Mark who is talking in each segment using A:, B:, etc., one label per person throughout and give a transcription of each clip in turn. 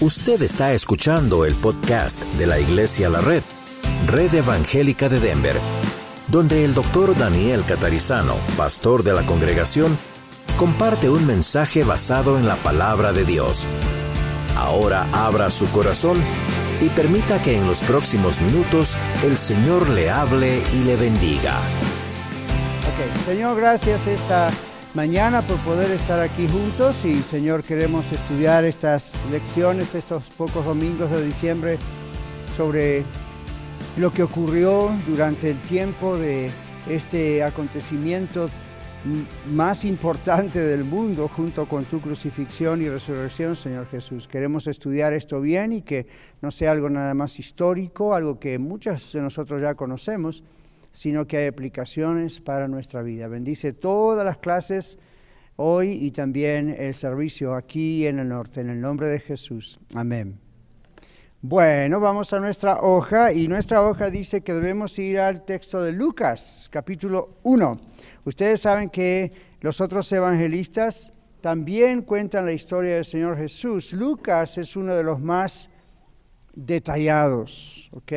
A: Usted está escuchando el podcast de la Iglesia La Red, Red Evangélica de Denver, donde el doctor Daniel Catarizano, pastor de la congregación, comparte un mensaje basado en la palabra de Dios. Ahora abra su corazón y permita que en los próximos minutos el Señor le hable y le bendiga.
B: Ok, Señor, gracias esta mañana por poder estar aquí juntos y Señor queremos estudiar estas lecciones, estos pocos domingos de diciembre sobre lo que ocurrió durante el tiempo de este acontecimiento más importante del mundo junto con tu crucifixión y resurrección, Señor Jesús. Queremos estudiar esto bien y que no sea algo nada más histórico, algo que muchos de nosotros ya conocemos, sino que hay aplicaciones para nuestra vida. Bendice todas las clases hoy y también el servicio aquí en el norte, en el nombre de Jesús. Amén. Bueno, vamos a nuestra hoja y nuestra hoja dice que debemos ir al texto de Lucas, capítulo 1. Ustedes saben que los otros evangelistas también cuentan la historia del Señor Jesús. Lucas es uno de los más detallados, ¿ok?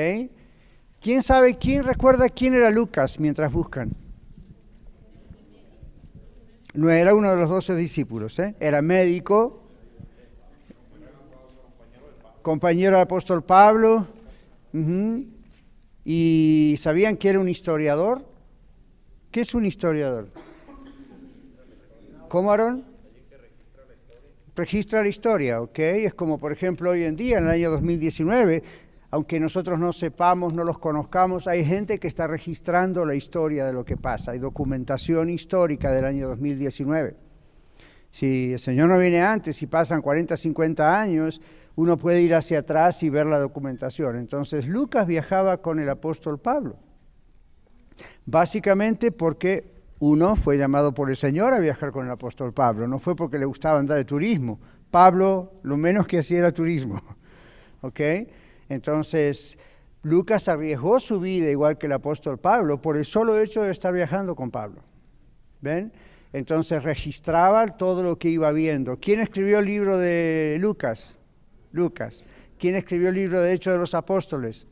B: ¿Quién sabe, quién recuerda quién era Lucas mientras buscan? No era uno de los doce discípulos, ¿eh? era médico, compañero del apóstol Pablo, y sabían que era un historiador. ¿Qué es un historiador? ¿Cómo, Aaron? Registra la historia, ¿ok? Es como, por ejemplo, hoy en día, en el año 2019, aunque nosotros no sepamos, no los conozcamos, hay gente que está registrando la historia de lo que pasa, hay documentación histórica del año 2019. Si el Señor no viene antes, si pasan 40, 50 años, uno puede ir hacia atrás y ver la documentación. Entonces Lucas viajaba con el apóstol Pablo, básicamente porque uno fue llamado por el Señor a viajar con el apóstol Pablo, no fue porque le gustaba andar de turismo. Pablo lo menos que hacía era turismo. ¿ok?, entonces, Lucas arriesgó su vida igual que el apóstol Pablo por el solo hecho de estar viajando con Pablo. ¿Ven? Entonces registraba todo lo que iba viendo. ¿Quién escribió el libro de Lucas? Lucas. ¿Quién escribió el libro de Hechos de los Apóstoles?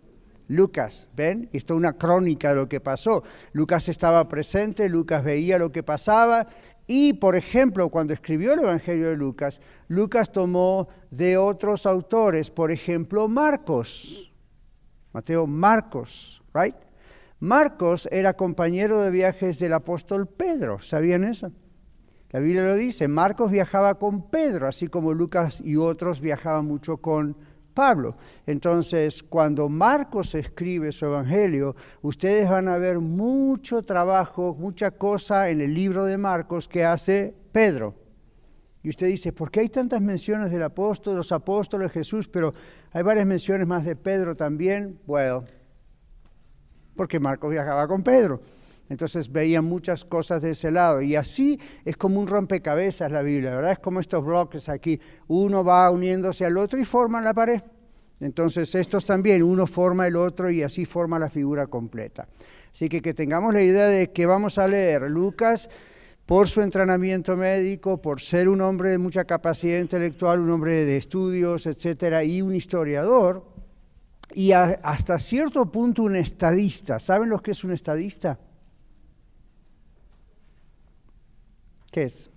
B: Lucas, ¿ven? Esto es una crónica de lo que pasó. Lucas estaba presente, Lucas veía lo que pasaba y, por ejemplo, cuando escribió el Evangelio de Lucas, Lucas tomó de otros autores, por ejemplo, Marcos. Mateo Marcos, ¿right? Marcos era compañero de viajes del apóstol Pedro, ¿sabían eso? La Biblia lo dice, Marcos viajaba con Pedro, así como Lucas y otros viajaban mucho con Pablo. Entonces, cuando Marcos escribe su evangelio, ustedes van a ver mucho trabajo, mucha cosa en el libro de Marcos que hace Pedro. Y usted dice, ¿por qué hay tantas menciones del apóstol, los apóstoles, Jesús, pero hay varias menciones más de Pedro también? Bueno, porque Marcos viajaba con Pedro. Entonces veía muchas cosas de ese lado. Y así es como un rompecabezas la Biblia, ¿verdad? Es como estos bloques aquí. Uno va uniéndose al otro y forman la pared. Entonces estos también, uno forma el otro y así forma la figura completa. Así que que tengamos la idea de que vamos a leer Lucas por su entrenamiento médico, por ser un hombre de mucha capacidad intelectual, un hombre de estudios, etcétera, y un historiador, y hasta cierto punto un estadista. ¿Saben lo que es un estadista? ¿Qué es?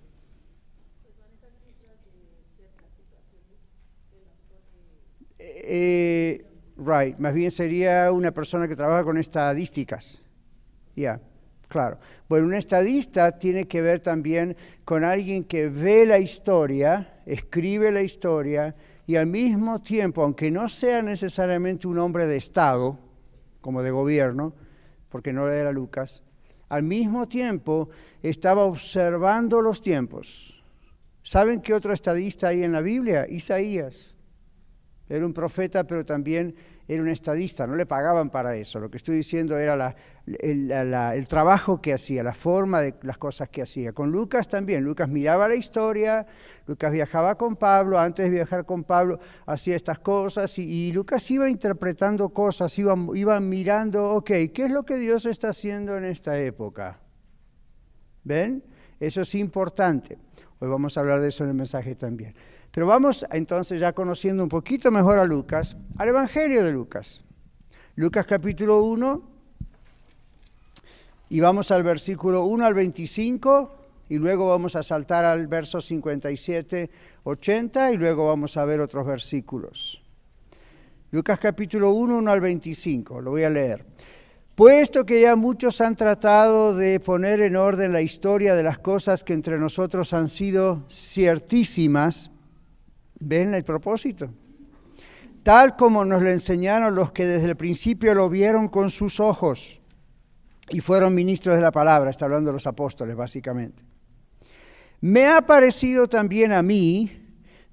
B: Eh, right, más bien sería una persona que trabaja con estadísticas. Ya, claro. Bueno, un estadista tiene que ver también con alguien que ve la historia, escribe la historia y al mismo tiempo, aunque no sea necesariamente un hombre de Estado, como de gobierno, porque no era Lucas, al mismo tiempo estaba observando los tiempos. ¿Saben qué otro estadista hay en la Biblia? Isaías. Era un profeta, pero también era un estadista, no le pagaban para eso. Lo que estoy diciendo era el, trabajo que hacía, la forma de las cosas que hacía. Con Lucas también, Lucas miraba la historia, Lucas viajaba con Pablo, antes de viajar con Pablo hacía estas cosas y, Lucas iba interpretando cosas, iba, mirando, ok, ¿qué es lo que Dios está haciendo en esta época? ¿Ven? Eso es importante. Hoy vamos a hablar de eso en el mensaje también. Pero vamos entonces, ya conociendo un poquito mejor a Lucas, al Evangelio de Lucas. Lucas capítulo 1, y vamos al versículo 1 al 25, y luego vamos a saltar al verso 57, 80, y luego vamos a ver otros versículos. Lucas capítulo 1, 1 al 25, lo voy a leer. Puesto que ya muchos han tratado de poner en orden la historia de las cosas que entre nosotros han sido ciertísimas, ¿ven el propósito? Tal como nos lo enseñaron los que desde el principio lo vieron con sus ojos y fueron ministros de la palabra, está hablando de los apóstoles básicamente. Me ha parecido también a mí,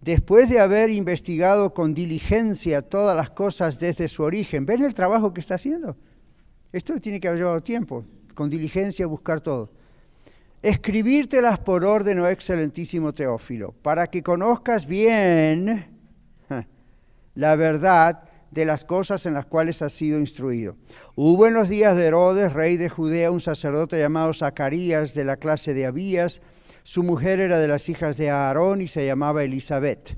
B: después de haber investigado con diligencia todas las cosas desde su origen, ¿ven el trabajo que está haciendo? Esto tiene que haber llevado tiempo, con diligencia buscar todo. Escribírtelas por orden, oh excelentísimo Teófilo, para que conozcas bien la verdad de las cosas en las cuales has sido instruido. Hubo en los días de Herodes, rey de Judea, un sacerdote llamado Zacarías de la clase de Abías, su mujer era de las hijas de Aarón y se llamaba Elizabeth.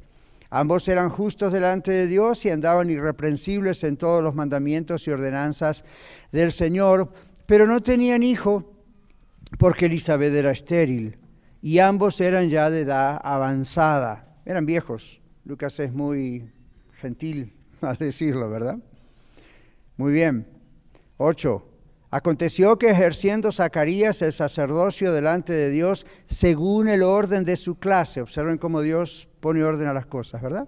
B: Ambos eran justos delante de Dios y andaban irreprensibles en todos los mandamientos y ordenanzas del Señor, pero no tenían hijo porque Elizabeth era estéril y ambos eran ya de edad avanzada, eran viejos. Lucas es muy gentil al decirlo, ¿verdad? Muy bien. Ocho. Aconteció que ejerciendo Zacarías el sacerdocio delante de Dios según el orden de su clase, observen cómo Dios pone orden a las cosas, ¿verdad?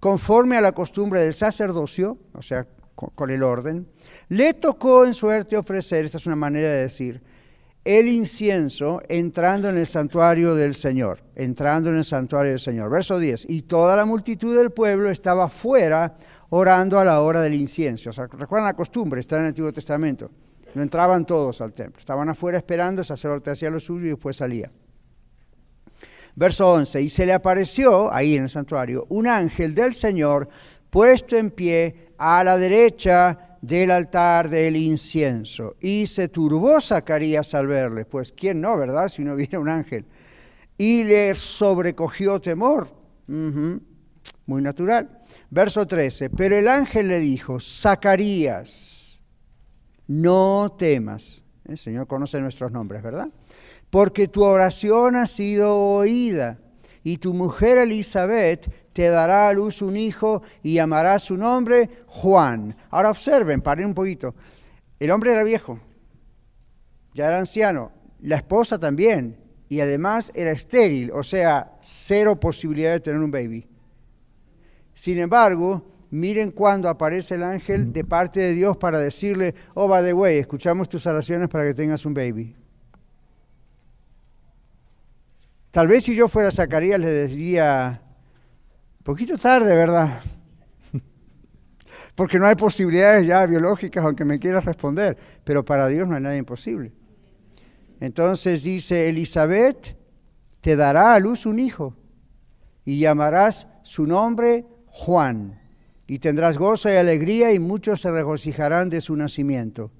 B: Conforme a la costumbre del sacerdocio, o sea, con, el orden, le tocó en suerte ofrecer, esta es una manera de decir, el incienso entrando en el santuario del Señor, entrando en el santuario del Señor. Verso 10, y toda la multitud del pueblo estaba fuera orando a la hora del incienso. O recuerdan la costumbre, está en el Antiguo Testamento. No entraban todos al templo, estaban afuera esperando, el sacerdote hacía lo suyo y después salía. Verso 11, y se le apareció ahí en el santuario un ángel del Señor puesto en pie a la derecha del altar del incienso. Y se turbó Zacarías al verle, pues quién no, ¿verdad? Si no viera un ángel. Y le sobrecogió temor. Muy natural. Verso 13, pero el ángel le dijo, Zacarías, no temas. El Señor conoce nuestros nombres, ¿verdad? Porque tu oración ha sido oída y tu mujer Elizabeth te dará a luz un hijo y llamará su nombre Juan. Ahora observen, paren un poquito. El hombre era viejo, ya era anciano, la esposa también, y además era estéril, o sea, cero posibilidad de tener un baby. Sin embargo, miren cuando aparece el ángel de parte de Dios para decirle, oh, by the way, escuchamos tus oraciones para que tengas un baby. Tal vez si yo fuera Zacarías le diría, poquito tarde, ¿verdad? Porque no hay posibilidades ya biológicas, aunque me quieras responder, pero para Dios no hay nada imposible. Entonces dice, Elizabeth te dará a luz un hijo y llamarás su nombre Juan y tendrás gozo y alegría y muchos se regocijarán de su nacimiento,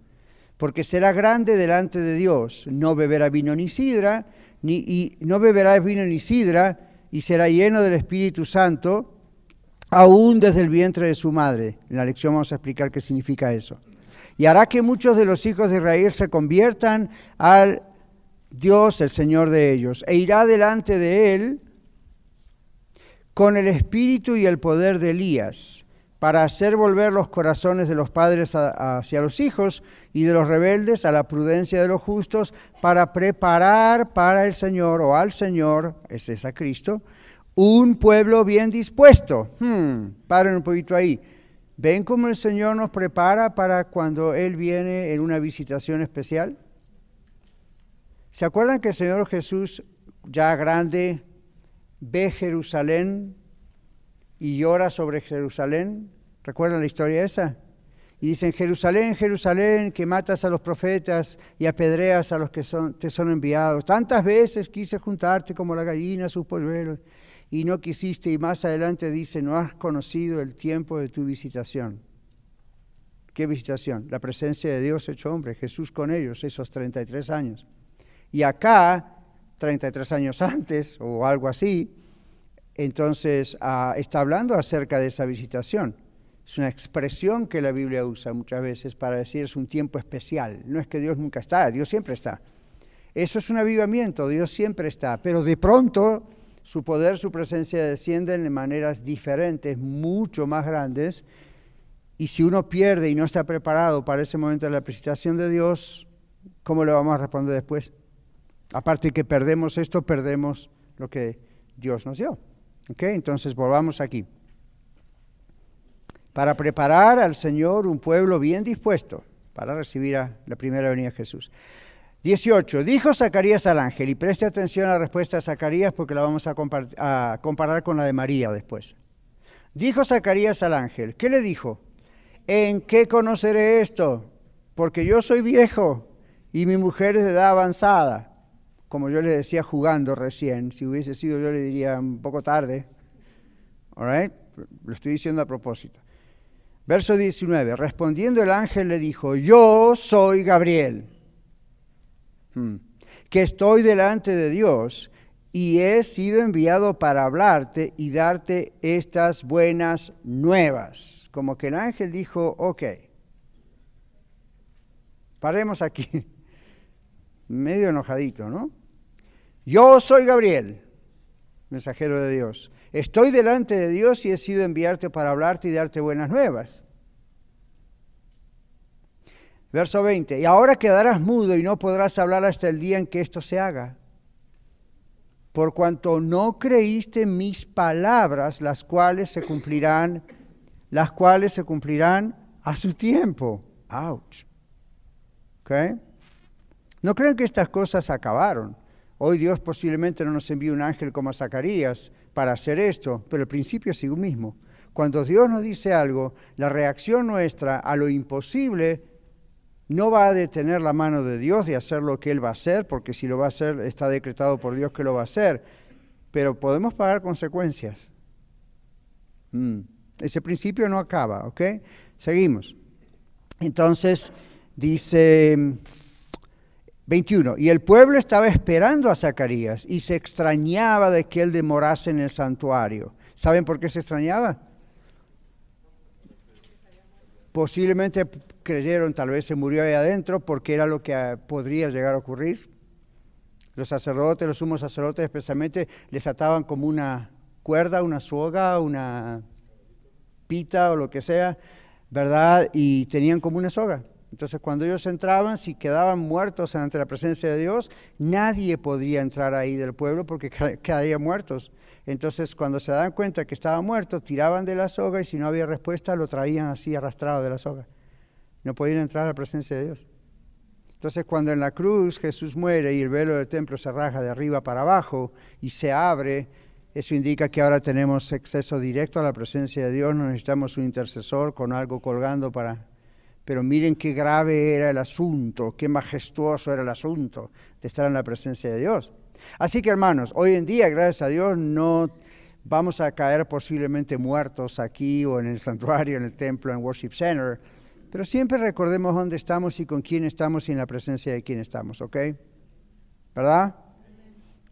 B: porque será grande delante de Dios, no beberá vino ni sidra, ni, y no beberá vino ni sidra, y será lleno del Espíritu Santo, aún desde el vientre de su madre. En la lección vamos a explicar qué significa eso. Y hará que muchos de los hijos de Israel se conviertan al Dios, el Señor de ellos, e irá delante de él con el espíritu y el poder de Elías para hacer volver los corazones de los padres hacia los hijos y de los rebeldes a la prudencia de los justos, para preparar para el Señor o al Señor, ese es a Cristo, un pueblo bien dispuesto. Hmm, paren un poquito ahí. ¿Ven cómo el Señor nos prepara para cuando Él viene en una visitación especial? ¿Se acuerdan que el Señor Jesús, ya grande, ve Jerusalén y llora sobre Jerusalén? ¿Recuerdan la historia esa? Y dicen, Jerusalén, Jerusalén, que matas a los profetas y apedreas a los que te son enviados. Tantas veces quise juntarte como la gallina a sus polluelos y no quisiste. Y más adelante dice, no has conocido el tiempo de tu visitación. ¿Qué visitación? La presencia de Dios hecho hombre, Jesús con ellos, esos 33 años. Y acá, 33 años antes o algo así, entonces ah, está hablando acerca de esa visitación. Es una expresión que la Biblia usa muchas veces para decir es un tiempo especial. No es que Dios nunca está, Dios siempre está. Eso es un avivamiento, Dios siempre está, pero de pronto su poder, su presencia descienden de maneras diferentes, mucho más grandes, y si uno pierde y no está preparado para ese momento de la presentación de Dios, ¿cómo le vamos a responder después? Aparte que perdemos esto, perdemos lo que Dios nos dio. Entonces volvamos aquí. Para preparar al Señor un pueblo bien dispuesto para recibir a la primera venida de Jesús. 18. Dijo Zacarías al ángel, y preste atención a la respuesta de Zacarías porque la vamos a, comparar con la de María después. Dijo Zacarías al ángel, ¿qué le dijo? ¿En qué conoceré esto? Porque yo soy viejo y mi mujer es de edad avanzada. Como yo le decía jugando recién, si hubiese sido yo le diría un poco tarde. All Lo estoy diciendo a propósito. Verso 19. Respondiendo el ángel le dijo, yo soy Gabriel Hmm. que estoy delante de Dios y he sido enviado para hablarte y darte estas buenas nuevas. Como que el ángel dijo, ok, paremos aquí, medio enojadito, ¿no? Yo soy Gabriel, mensajero de Dios. Estoy delante de Dios y he sido enviarte para hablarte y darte buenas nuevas. Verso 20, y ahora quedarás mudo y no podrás hablar hasta el día en que esto se haga. Por cuanto no creíste mis palabras, las cuales se cumplirán, las cuales se cumplirán a su tiempo. Ouch. ¿Okay? No crean que estas cosas acabaron. Hoy Dios posiblemente no nos envíe un ángel como a Zacarías para hacer esto, pero el principio es el mismo. Cuando Dios nos dice algo, la reacción nuestra a lo imposible no va a detener la mano de Dios de hacer lo que Él va a hacer, porque si lo va a hacer está decretado por Dios que lo va a hacer, pero podemos pagar consecuencias. Mm. Ese principio no acaba, ¿ok? Seguimos. Entonces, dice 21, y el pueblo estaba esperando a Zacarías y se extrañaba de que él demorase en el santuario. ¿Saben por qué se extrañaba? Posiblemente creyeron, tal vez se murió ahí adentro porque era lo que ah, podría llegar a ocurrir. Los sacerdotes, los sumos sacerdotes especialmente, les ataban como una cuerda, una soga, una pita o lo que sea, ¿verdad? Y tenían como una soga. Entonces cuando ellos entraban, si quedaban muertos ante la presencia de Dios, nadie podía entrar ahí del pueblo porque quedarían muertos. Entonces, cuando se daban cuenta que estaba muerto, tiraban de la soga y si no había respuesta, lo traían así arrastrado de la soga. No podían entrar a la presencia de Dios. Entonces, cuando en la cruz Jesús muere y el velo del templo se raja de arriba para abajo y se abre, eso indica que ahora tenemos acceso directo a la presencia de Dios, no necesitamos un intercesor con algo colgando para... Pero miren qué grave era el asunto, qué majestuoso era el asunto de estar en la presencia de Dios. Así que hermanos, hoy en día, gracias a Dios, no vamos a caer posiblemente muertos aquí o en el santuario, en el templo, en Worship Center, pero siempre recordemos dónde estamos y con quién estamos y en la presencia de quién estamos, ¿ok? ¿Verdad?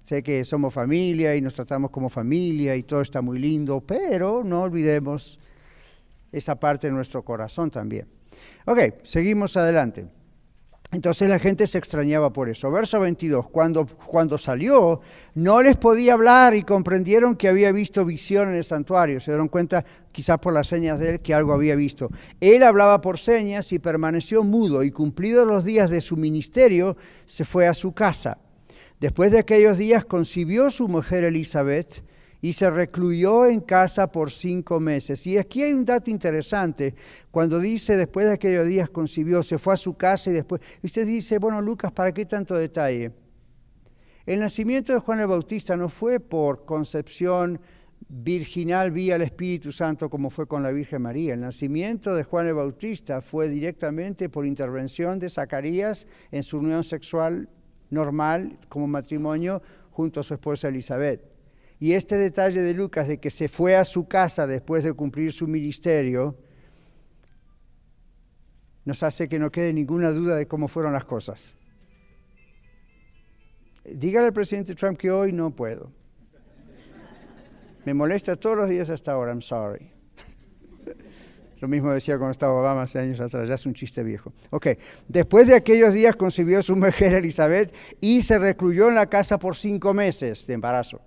B: Sé que somos familia y nos tratamos como familia y todo está muy lindo, pero no olvidemos esa parte de nuestro corazón también. Ok, seguimos adelante. Entonces la gente se extrañaba por eso. Verso 22, cuando, cuando salió, no les podía hablar y comprendieron que había visto visión en el santuario. Se dieron cuenta, quizás por las señas de él, que algo había visto. Él hablaba por señas y permaneció mudo y cumplidos los días de su ministerio, se fue a su casa. Después de aquellos días concibió su mujer Elizabeth y se recluyó en casa por cinco meses. Y aquí hay un dato interesante, cuando dice después de aquellos días concibió, se fue a su casa y después, usted dice, bueno Lucas, ¿para qué tanto detalle? El nacimiento de Juan el Bautista no fue por concepción virginal vía el Espíritu Santo como fue con la Virgen María. El nacimiento de Juan el Bautista fue directamente por intervención de Zacarías en su unión sexual normal como matrimonio junto a su esposa Elizabeth. Y este detalle de Lucas de que se fue a su casa después de cumplir su ministerio, nos hace que no quede ninguna duda de cómo fueron las cosas. Dígale al presidente Trump que hoy no puedo. Me molesta todos los días hasta ahora, I'm sorry. Lo mismo decía cuando estaba Obama hace años atrás, ya es un chiste viejo. Ok, después de aquellos días concibió a su mujer Elizabeth y se recluyó en la casa por cinco meses de embarazo,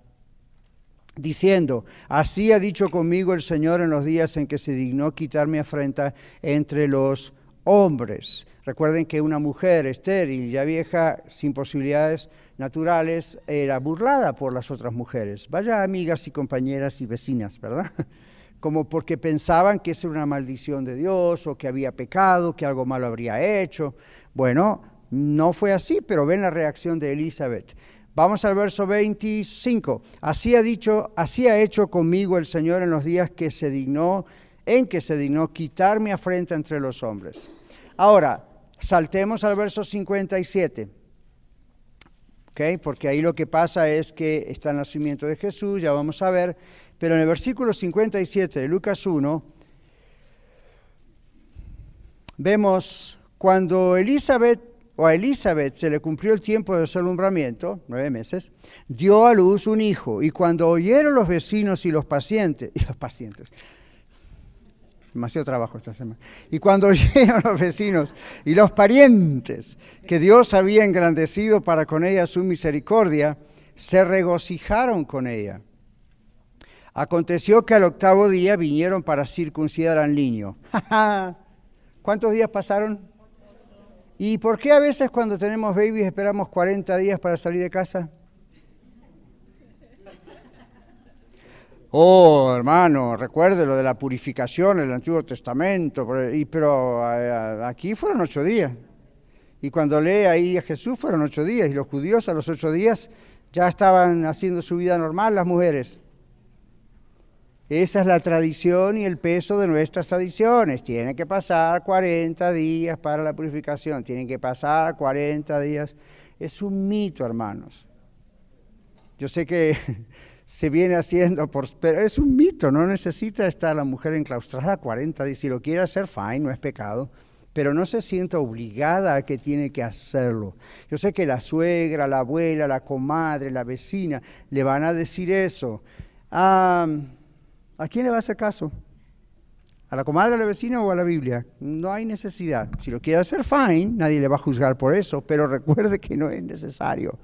B: diciendo, así ha dicho conmigo el Señor en los días en que se dignó quitarme afrenta entre los hombres. Recuerden que una mujer estéril, ya vieja, sin posibilidades naturales, era burlada por las otras mujeres. Vaya amigas y compañeras y vecinas, ¿verdad? Como porque pensaban que eso era una maldición de Dios o que había pecado, que algo malo habría hecho. Bueno, no fue así, pero ven la reacción de Elizabeth. Vamos al verso 25. Así ha dicho, así ha hecho conmigo el Señor en los días que se dignó, en que se dignó quitar mi afrenta entre los hombres. Ahora, Saltemos al verso 57. ¿okay? Porque ahí lo que pasa es que está el nacimiento de Jesús, ya vamos a ver, pero en el versículo 57 de Lucas 1, vemos cuando Elizabeth o a Elizabeth se le cumplió el tiempo de su alumbramiento, nueve meses, dio a luz un hijo, y cuando oyeron los vecinos y los pacientes, y los pacientes, demasiado trabajo esta semana. Y cuando oyeron los vecinos y los parientes que Dios había engrandecido para con ella su misericordia, se regocijaron con ella. Aconteció que al octavo día vinieron para circuncidar al niño. ¿Cuántos días pasaron? ¿Y por qué a veces cuando tenemos babies esperamos 40 días para salir de casa? Oh, hermano, recuerde lo de la purificación el Antiguo Testamento, pero aquí fueron ocho días. Y cuando lee ahí a Jesús fueron ocho días, y los judíos a los ocho días ya estaban haciendo su vida normal, las mujeres. Esa es la tradición y el peso de nuestras tradiciones. Tienen que pasar 40 días para la purificación, tienen que pasar 40 días. Es un mito, hermanos. Yo sé que se viene haciendo, pero es un mito, no necesita estar la mujer enclaustrada 40 días, si lo quiere hacer, fine, no es pecado, pero no se sienta obligada a que tiene que hacerlo. Yo sé que la suegra, la abuela, la comadre, la vecina le van a decir eso. ¿A quién le va a hacer caso? ¿A la comadre, a la vecina o a la Biblia? No hay necesidad. Si lo quiere hacer, fine, nadie le va a juzgar por eso, pero recuerde que no es necesario.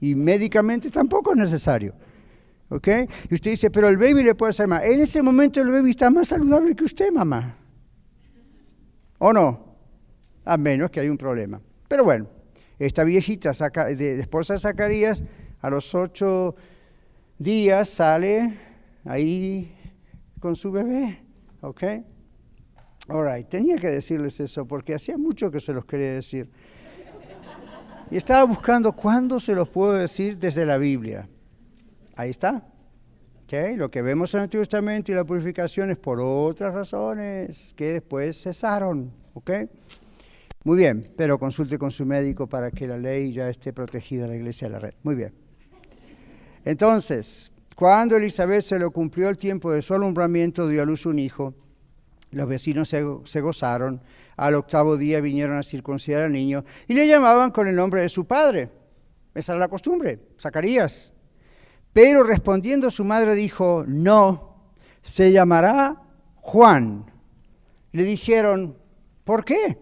B: Y médicamente tampoco es necesario. ¿Ok? Y usted dice, pero el baby le puede hacer mal. En ese momento el baby está más saludable que usted, mamá. ¿O no? A menos que hay un problema. Pero bueno, esta viejita de, esposa de Zacarías, a los ocho días sale ahí con su bebé. ¿Ok? All tenía que decirles eso porque hacía mucho que se los quería decir. Y estaba buscando cuándo se los puedo decir desde la Biblia. Ahí está. ¿Okay? Lo que vemos en el Antiguo Testamento y la purificación es por otras razones que después cesaron. ¿okay? Muy bien, pero consulte con su médico para que la ley ya esté protegida en la iglesia de la red. Muy bien. Entonces, cuando Elizabeth se le cumplió el tiempo de su alumbramiento, dio a luz un hijo. Los vecinos se, se, gozaron. Al octavo día vinieron a circuncidar al niño y le llamaban con el nombre de su padre. Esa era la costumbre, Zacarías. Pero respondiendo su madre dijo, no, se llamará Juan. Le dijeron, ¿por qué?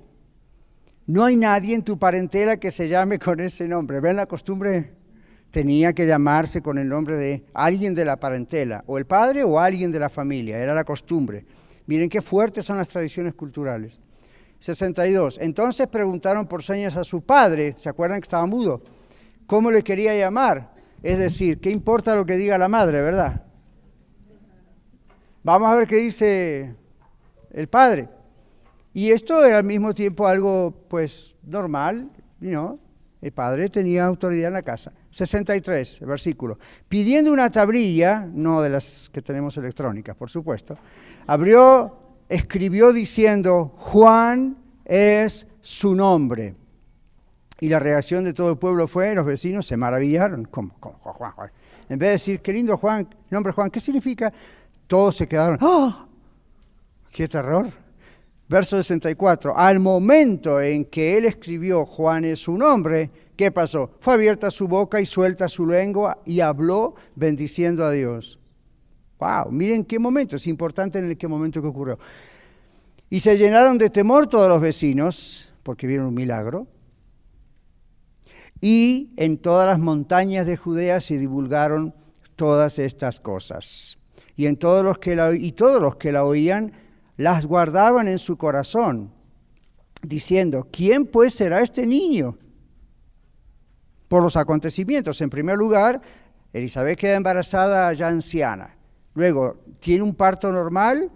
B: No hay nadie en tu parentela que se llame con ese nombre. ¿Ven la costumbre? Tenía que llamarse con el nombre de alguien de la parentela, o el padre o alguien de la familia, era la costumbre. Miren qué fuertes son las tradiciones culturales. 62. Entonces preguntaron por señas a su padre, ¿se acuerdan que estaba mudo? ¿Cómo le quería llamar? Es decir, ¿qué importa lo que diga la madre, verdad? Vamos a ver qué dice el padre. Y esto es al mismo tiempo algo, pues, normal, ¿no? El padre tenía autoridad en la casa. 63, el versículo. Pidiendo una tablilla, no de las que tenemos electrónicas, por supuesto, abrió, escribió diciendo, Juan es su nombre. Y la reacción de todo el pueblo fue, los vecinos se maravillaron. ¿Cómo, Juan, Juan? En vez de decir, qué lindo Juan, nombre Juan, ¿qué significa? Todos se quedaron, ¡oh! ¡Qué terror! Verso 64. Al momento en que él escribió Juan es su nombre, ¿qué pasó? Fue abierta su boca y suelta su lengua y habló bendiciendo a Dios. Wow, miren qué momento, es importante en qué momento que ocurrió. Y se llenaron de temor todos los vecinos, porque vieron un milagro. Y en todas las montañas de Judea se divulgaron todas estas cosas. Y, en todos los que la, y todos los que la oían las guardaban en su corazón, diciendo, ¿quién pues será este niño? Por los acontecimientos. En primer lugar, Elizabeth queda embarazada ya anciana. Luego, tiene un parto normal.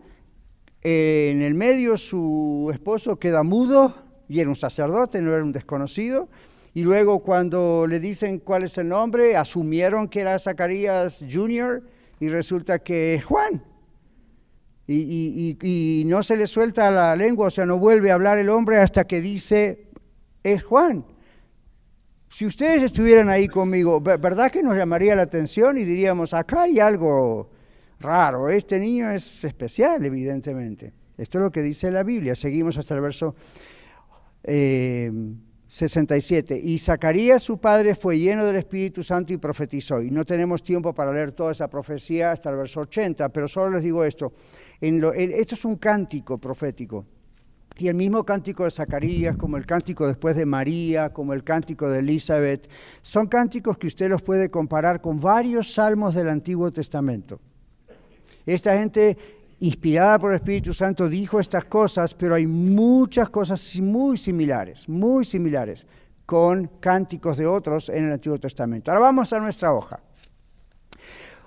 B: en el medio su esposo queda mudo y era un sacerdote, no era un desconocido. Y luego cuando le dicen cuál es el nombre, asumieron que era Zacarías Jr. y resulta que es Juan. Y, no se le suelta la lengua, o sea, no vuelve a hablar el hombre hasta que dice, es Juan. Si ustedes estuvieran ahí conmigo, ¿verdad que nos llamaría la atención y diríamos, acá hay algo raro, este niño es especial, evidentemente? Esto es lo que dice la Biblia. Seguimos hasta el verso 67. Eh, y Zacarías, su padre, fue lleno del Espíritu Santo y profetizó. Y no tenemos tiempo para leer toda esa profecía hasta el verso 80, pero solo les digo esto esto es un cántico profético. Y el mismo cántico de Zacarías, como el cántico después de María, como el cántico de Elizabeth, son cánticos que usted los puede comparar con varios salmos del Antiguo Testamento. Esta gente, inspirada por el Espíritu Santo, dijo estas cosas, pero hay muchas cosas muy similares, muy similares, con cánticos de otros en el Antiguo Testamento. Ahora vamos a nuestra hoja.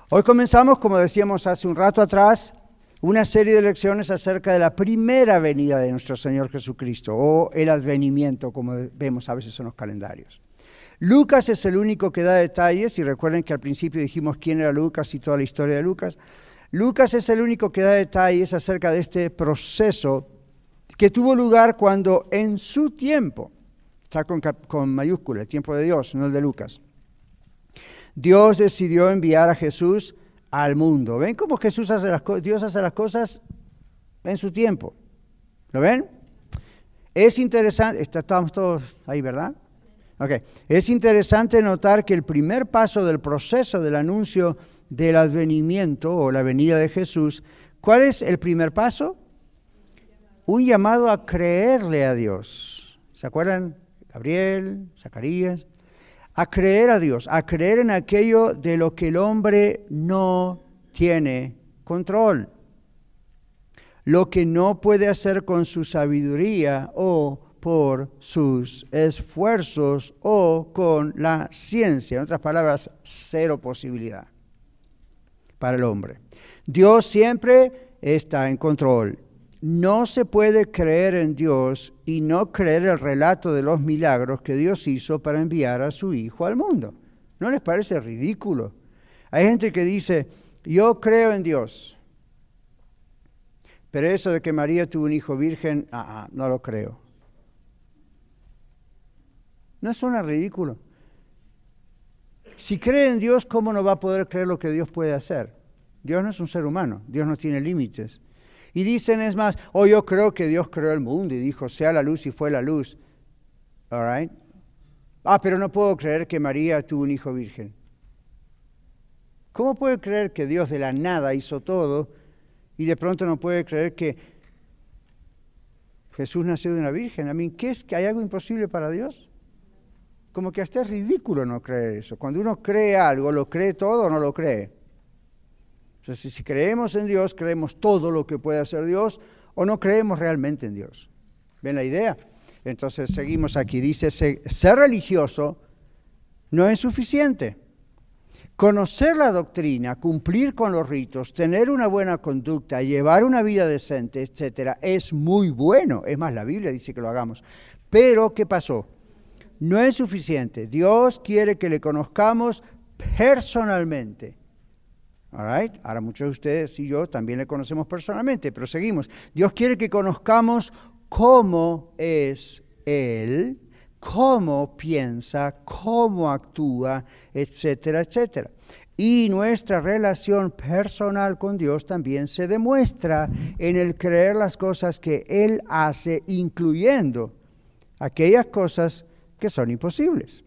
B: Hoy comenzamos, como decíamos hace un rato atrás, una serie de lecciones acerca de la primera venida de nuestro Señor Jesucristo o el advenimiento, como vemos a veces en los calendarios. Lucas es el único que da detalles, y recuerden que al principio dijimos quién era Lucas y toda la historia de Lucas. Lucas es el único que da detalles acerca de este proceso que tuvo lugar cuando en su tiempo, está con, con mayúscula, el tiempo de Dios, no el de Lucas, Dios decidió enviar a Jesús al mundo. ¿Ven cómo Jesús hace las Dios hace las cosas en su tiempo? ¿Lo ven? Es interesante, estamos todos ahí, ¿verdad? Ok, es interesante notar que el primer paso del proceso del anuncio del advenimiento o la venida de Jesús, ¿cuál es el primer paso? Un llamado a creerle a Dios. ¿Se acuerdan? Gabriel, Zacarías a creer a Dios, a creer en aquello de lo que el hombre no tiene control, lo que no puede hacer con su sabiduría o por sus esfuerzos o con la ciencia. En otras palabras, cero posibilidad para el hombre. Dios siempre está en control no se puede creer en Dios y no creer el relato de los milagros que Dios hizo para enviar a su Hijo al mundo. ¿No les parece ridículo? Hay gente que dice, yo creo en Dios, pero eso de que María tuvo un hijo virgen, ah, ah no lo creo. ¿No suena ridículo? Si cree en Dios, ¿cómo no va a poder creer lo que Dios puede hacer? Dios no es un ser humano, Dios no tiene límites. Y dicen, es más, oh, yo creo que Dios creó el mundo y dijo, sea la luz y fue la luz. All Ah, pero no puedo creer que María tuvo un hijo virgen. ¿Cómo puede creer que Dios de la nada hizo todo y de pronto no puede creer que Jesús nació de una virgen? A mí, ¿qué es que hay algo imposible para Dios? Como que hasta es ridículo no creer eso. Cuando uno cree algo, ¿lo cree todo o no lo cree? Entonces, si creemos en Dios, creemos todo lo que puede hacer Dios o no creemos realmente en Dios. ¿Ven la idea? Entonces seguimos aquí. Dice, ser religioso no es suficiente. Conocer la doctrina, cumplir con los ritos, tener una buena conducta, llevar una vida decente, etcétera, es muy bueno. Es más, la Biblia dice que lo hagamos. Pero, ¿qué pasó? No es suficiente. Dios quiere que le conozcamos personalmente. Ahora muchos de ustedes y yo también le conocemos personalmente, pero seguimos. Dios quiere que conozcamos cómo es Él, cómo piensa, cómo actúa, etcétera, etcétera. Y nuestra relación personal con Dios también se demuestra en el creer las cosas que Él hace, incluyendo aquellas cosas que son imposibles.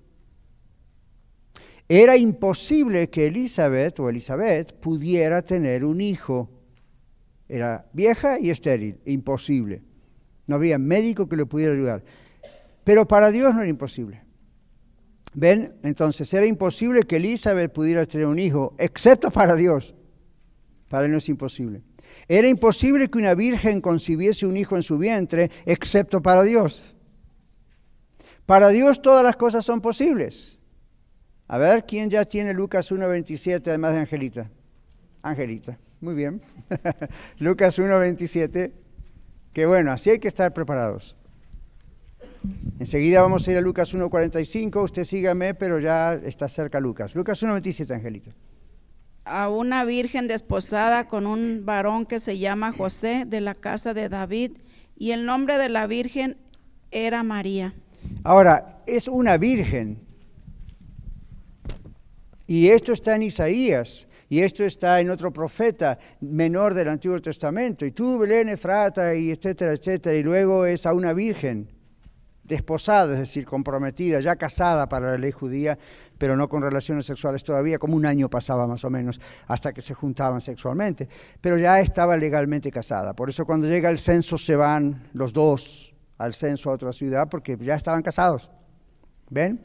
B: Era imposible que Elizabeth o Elizabeth pudiera tener un hijo. Era vieja y estéril, imposible. No había médico que le pudiera ayudar. Pero para Dios no era imposible. ¿Ven? Entonces era imposible que Elizabeth pudiera tener un hijo, excepto para Dios. Para él no es imposible. Era imposible que una virgen concibiese un hijo en su vientre, excepto para Dios. Para Dios todas las cosas son posibles. A ver, ¿quién ya tiene Lucas 1.27 además de Angelita? Angelita, muy bien. Lucas 1.27, que bueno, así hay que estar preparados. Enseguida vamos a ir a Lucas 1.45, usted sígame, pero ya está cerca Lucas. Lucas 1.27, Angelita.
C: A una virgen desposada con un varón que se llama José de la casa de David, y el nombre de la virgen era María.
B: Ahora, es una virgen. Y esto está en Isaías, y esto está en otro profeta menor del Antiguo Testamento. Y tú, Belén, Efrata, y etcétera, etcétera. Y luego es a una virgen desposada, es decir, comprometida, ya casada para la ley judía, pero no con relaciones sexuales todavía, como un año pasaba más o menos hasta que se juntaban sexualmente, pero ya estaba legalmente casada. Por eso cuando llega el censo se van los dos al censo a otra ciudad porque ya estaban casados. ¿Ven?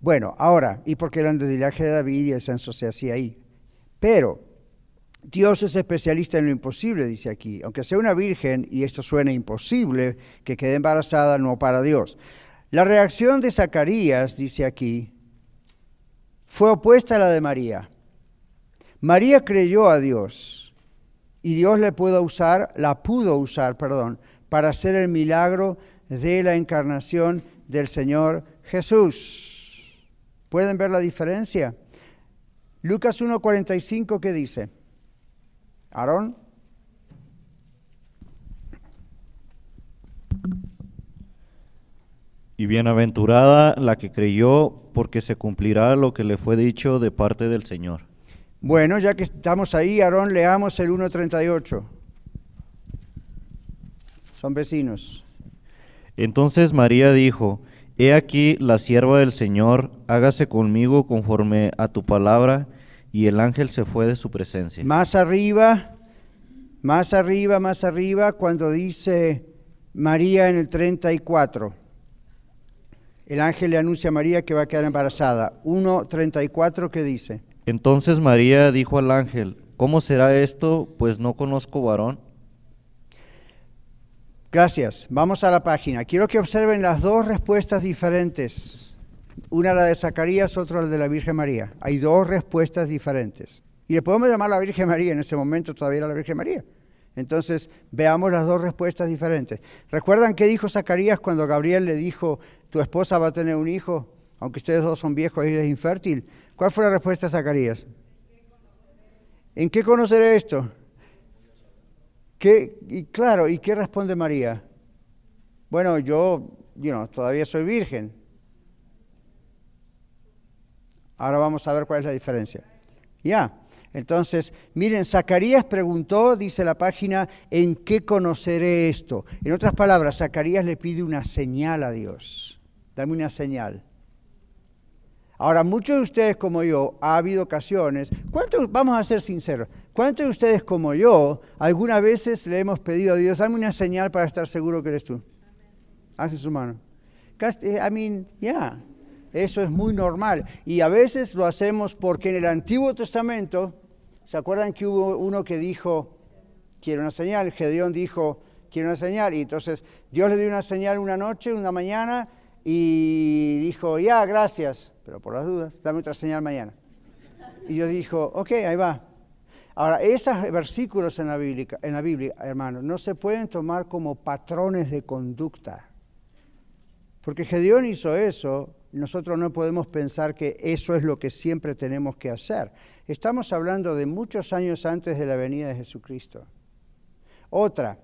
B: Bueno, ahora, y porque eran de linaje de David y el censo se hacía ahí. Pero Dios es especialista en lo imposible, dice aquí. Aunque sea una virgen, y esto suena imposible, que quede embarazada, no para Dios. La reacción de Zacarías, dice aquí, fue opuesta a la de María. María creyó a Dios y Dios le pudo usar, la pudo usar, perdón, para hacer el milagro de la encarnación del Señor Jesús. ¿Pueden ver la diferencia? Lucas 1.45, ¿qué dice? Aarón.
D: Y bienaventurada la que creyó, porque se cumplirá lo que le fue dicho de parte del Señor.
B: Bueno, ya que estamos ahí, Aarón, leamos el 1.38. Son vecinos.
D: Entonces María dijo, He aquí la sierva del Señor, hágase conmigo conforme a tu palabra y el ángel se fue de su presencia.
B: Más arriba, más arriba, más arriba, cuando dice María en el 34. El ángel le anuncia a María que va a quedar embarazada. 1.34 ¿qué dice.
D: Entonces María dijo al ángel, ¿cómo será esto? Pues no conozco varón.
B: Gracias. Vamos a la página. Quiero que observen las dos respuestas diferentes una la de Zacarías, otra la de la Virgen María. Hay dos respuestas diferentes. Y le podemos llamar a la Virgen María, en ese momento todavía era la Virgen María. Entonces, veamos las dos respuestas diferentes. ¿Recuerdan qué dijo Zacarías cuando Gabriel le dijo, tu esposa va a tener un hijo, aunque ustedes dos son viejos y es infértil? ¿Cuál fue la respuesta de Zacarías? ¿En qué conoceré esto? ¿Qué, y claro, ¿y qué responde María? Bueno, yo todavía soy virgen. Ahora vamos a ver cuál es la diferencia. Ya. Entonces, miren, Zacarías preguntó, dice la página, ¿en qué conoceré esto? En otras palabras, Zacarías le pide una señal a Dios. Dame una señal. Ahora, muchos de ustedes como yo, ha habido ocasiones, ¿cuántos, vamos a ser sinceros, cuántos de ustedes como yo, algunas veces le hemos pedido a Dios, dame una señal para estar seguro que eres tú? Hace su mano. I mean, yeah. Eso es muy normal. Y a veces lo hacemos porque en el Antiguo Testamento, ¿se acuerdan que hubo uno que dijo, quiero una señal? Gedeón dijo, quiero una señal. Y entonces Dios le dio una señal una noche, una mañana, y dijo, ya, gracias, pero por las dudas, dame otra señal mañana. Y Dios dijo, ok, ahí va. Ahora, esos versículos en la, Biblia, en la Biblia, hermanos, no se pueden tomar como patrones de conducta. Porque Gedeón hizo eso nosotros no podemos pensar que eso es lo que siempre tenemos que hacer. Estamos hablando de muchos años antes de la venida de Jesucristo. Otra,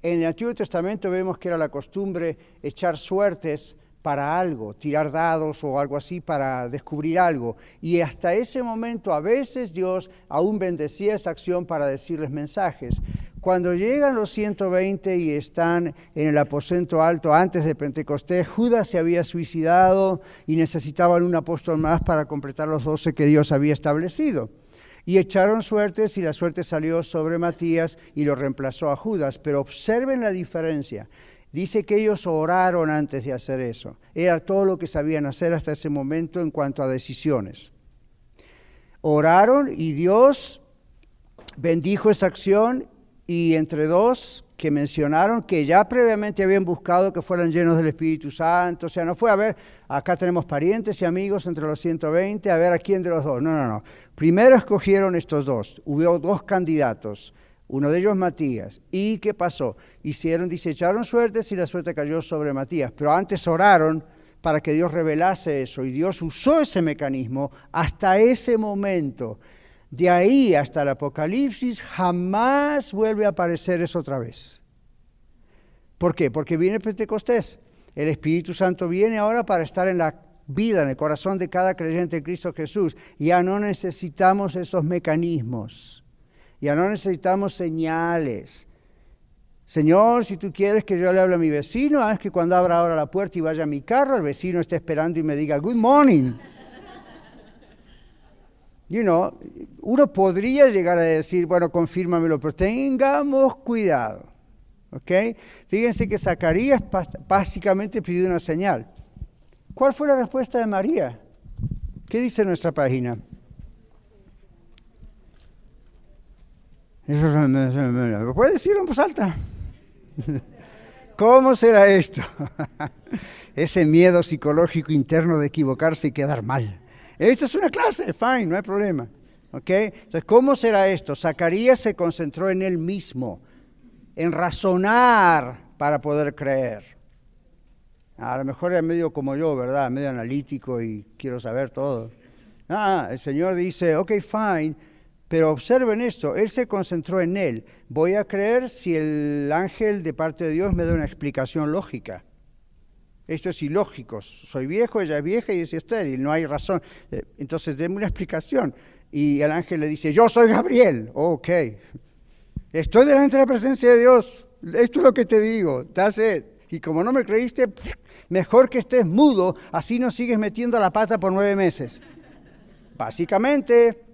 B: en el Antiguo Testamento vemos que era la costumbre echar suertes para algo, tirar dados o algo así para descubrir algo. Y hasta ese momento a veces Dios aún bendecía esa acción para decirles mensajes. Cuando llegan los 120 y están en el aposento alto antes de Pentecostés, Judas se había suicidado y necesitaban un apóstol más para completar los 12 que Dios había establecido. Y echaron suertes y la suerte salió sobre Matías y lo reemplazó a Judas. Pero observen la diferencia. Dice que ellos oraron antes de hacer eso. Era todo lo que sabían hacer hasta ese momento en cuanto a decisiones. Oraron y Dios bendijo esa acción y entre dos que mencionaron que ya previamente habían buscado que fueran llenos del Espíritu Santo, o sea, no fue a ver, acá tenemos parientes y amigos entre los 120, a ver a quién de los dos, no, no, no. Primero escogieron estos dos, hubo dos candidatos, uno de ellos Matías. ¿Y qué pasó? Hicieron, dice, echaron suertes y la suerte cayó sobre Matías, pero antes oraron para que Dios revelase eso y Dios usó ese mecanismo hasta ese momento. De ahí hasta el Apocalipsis jamás vuelve a aparecer eso otra vez. ¿Por qué? Porque viene Pentecostés. El Espíritu Santo viene ahora para estar en la vida, en el corazón de cada creyente en Cristo Jesús. Ya no necesitamos esos mecanismos. Ya no necesitamos señales. Señor, si tú quieres que yo le hable a mi vecino, haz que cuando abra ahora la puerta y vaya a mi carro, el vecino esté esperando y me diga, good morning you know, uno podría llegar a decir, bueno, confírmamelo, pero tengamos cuidado. ¿Ok? Fíjense que Zacarías básicamente pidió una señal. ¿Cuál fue la respuesta de María? ¿Qué dice nuestra página? ¿Me puede decirlo en voz alta? ¿Cómo será esto? Ese miedo psicológico interno de equivocarse y quedar mal. Esta es una clase, fine, no hay problema. ¿Ok? Entonces, ¿cómo será esto? Zacarías se concentró en él mismo, en razonar para poder creer. A lo mejor era medio como yo, ¿verdad? Medio analítico y quiero saber todo. Ah, el Señor dice, ok, fine, pero observen esto, Él se concentró en Él. Voy a creer si el ángel de parte de Dios me da una explicación lógica. Esto es ilógico. Soy viejo, ella es vieja y es estéril, no hay razón. Eh, entonces, déme una explicación. Y el ángel le dice, yo soy Gabriel. ok. Estoy delante de la presencia de Dios. Esto es lo que te digo. That's Y como no me creíste, mejor que estés mudo, así no sigues metiendo la pata por nueve meses. Básicamente,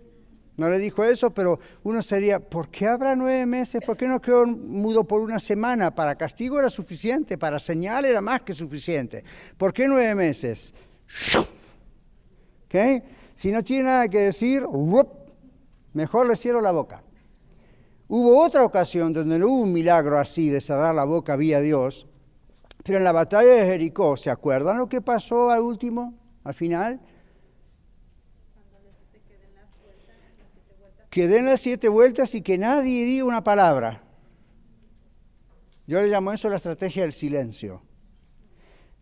B: no le dijo eso, pero uno sería, ¿por qué habrá nueve meses? ¿Por qué no quedó mudo por una semana? Para castigo era suficiente, para señal era más que suficiente. ¿Por qué nueve meses? ¿Okay? Si no tiene nada que decir, mejor le cierro la boca. Hubo otra ocasión donde no hubo un milagro así de cerrar la boca vía Dios, pero en la batalla de Jericó, ¿se acuerdan lo que pasó al último, al final? Que den las siete vueltas y que nadie diga una palabra. Yo le llamo eso la estrategia del silencio.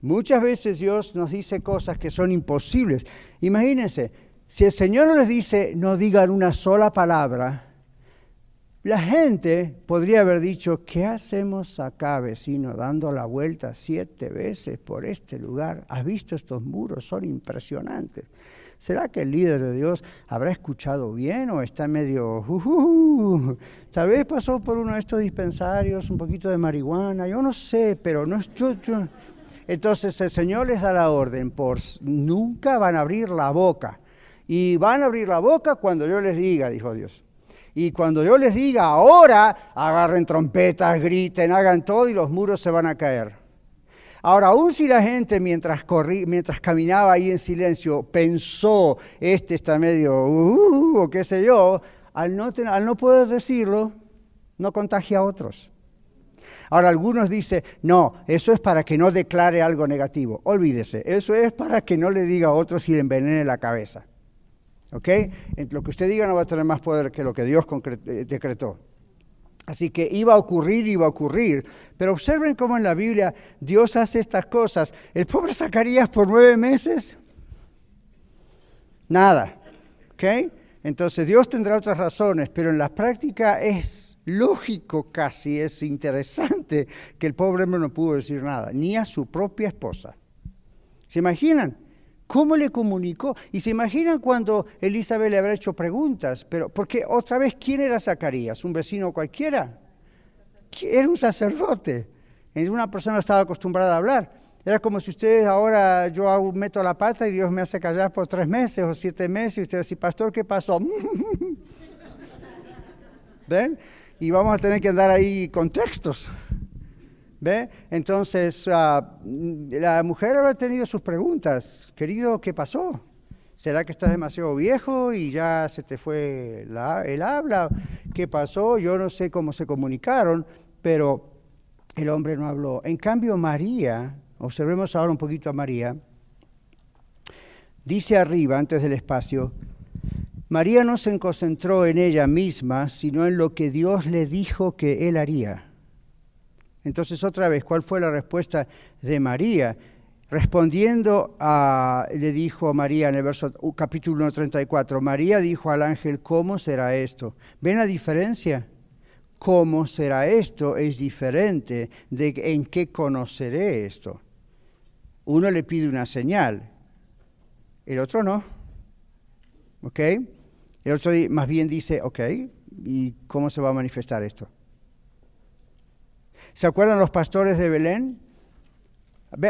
B: Muchas veces Dios nos dice cosas que son imposibles. Imagínense, si el Señor les dice no digan una sola palabra, la gente podría haber dicho, ¿qué hacemos acá, vecino, dando la vuelta siete veces por este lugar? ¿Has visto estos muros? Son impresionantes. ¿Será que el líder de Dios habrá escuchado bien o está medio... Uh, tal vez pasó por uno de estos dispensarios, un poquito de marihuana, yo no sé, pero no es... Entonces el Señor les da la orden, por nunca van a abrir la boca. Y van a abrir la boca cuando yo les diga, dijo Dios. Y cuando yo les diga ahora, agarren trompetas, griten, hagan todo y los muros se van a caer. Ahora, aún si la gente mientras, caminaba ahí en silencio pensó, este está medio, uh, o qué sé yo, al no, al no poder decirlo, no contagia a otros. Ahora, algunos dicen, no, eso es para que no declare algo negativo. Olvídese, eso es para que no le diga a otros y le envenene la cabeza. ¿Ok? Lo que usted diga no va a tener más poder que lo que Dios eh, decretó. Así que iba a ocurrir, iba a ocurrir. Pero observen cómo en la Biblia Dios hace estas cosas. El pobre Zacarías por nueve meses, nada. ¿Ok? Entonces Dios tendrá otras razones, pero en la práctica es lógico casi, es interesante que el pobre hombre no pudo decir nada, ni a su propia esposa. ¿Se imaginan? ¿Cómo le comunicó? Y se imaginan cuando Elizabeth le habrá hecho preguntas, pero porque otra vez, ¿quién era Zacarías? ¿Un vecino cualquiera? Era un sacerdote. Una persona estaba acostumbrada a hablar. Era como si ustedes ahora yo meto la pata y Dios me hace callar por tres meses o siete meses y usted dice, pastor, ¿qué pasó? ¿Ven? Y vamos a tener que andar ahí con textos. Entonces, ah, la mujer habrá tenido sus preguntas. Querido, ¿qué pasó? ¿Será que estás demasiado viejo y ya se te fue el habla? ¿Qué pasó? Yo no sé cómo se comunicaron, pero el hombre no habló. En cambio, María, observemos ahora un poquito a María, dice arriba, antes del espacio, María no se concentró en ella misma, sino en lo que Dios le dijo que él haría. Entonces, otra vez, ¿cuál fue la respuesta de María? Respondiendo a, le dijo a María en el verso capítulo 1.34, María dijo al ángel, ¿cómo será esto? ¿Ven la diferencia? ¿Cómo será esto? Es diferente de en qué conoceré esto. Uno le pide una señal, el otro no. ¿Ok? El otro más bien dice, ok, ¿y cómo se va a manifestar esto? ¿Se acuerdan los pastores de Belén?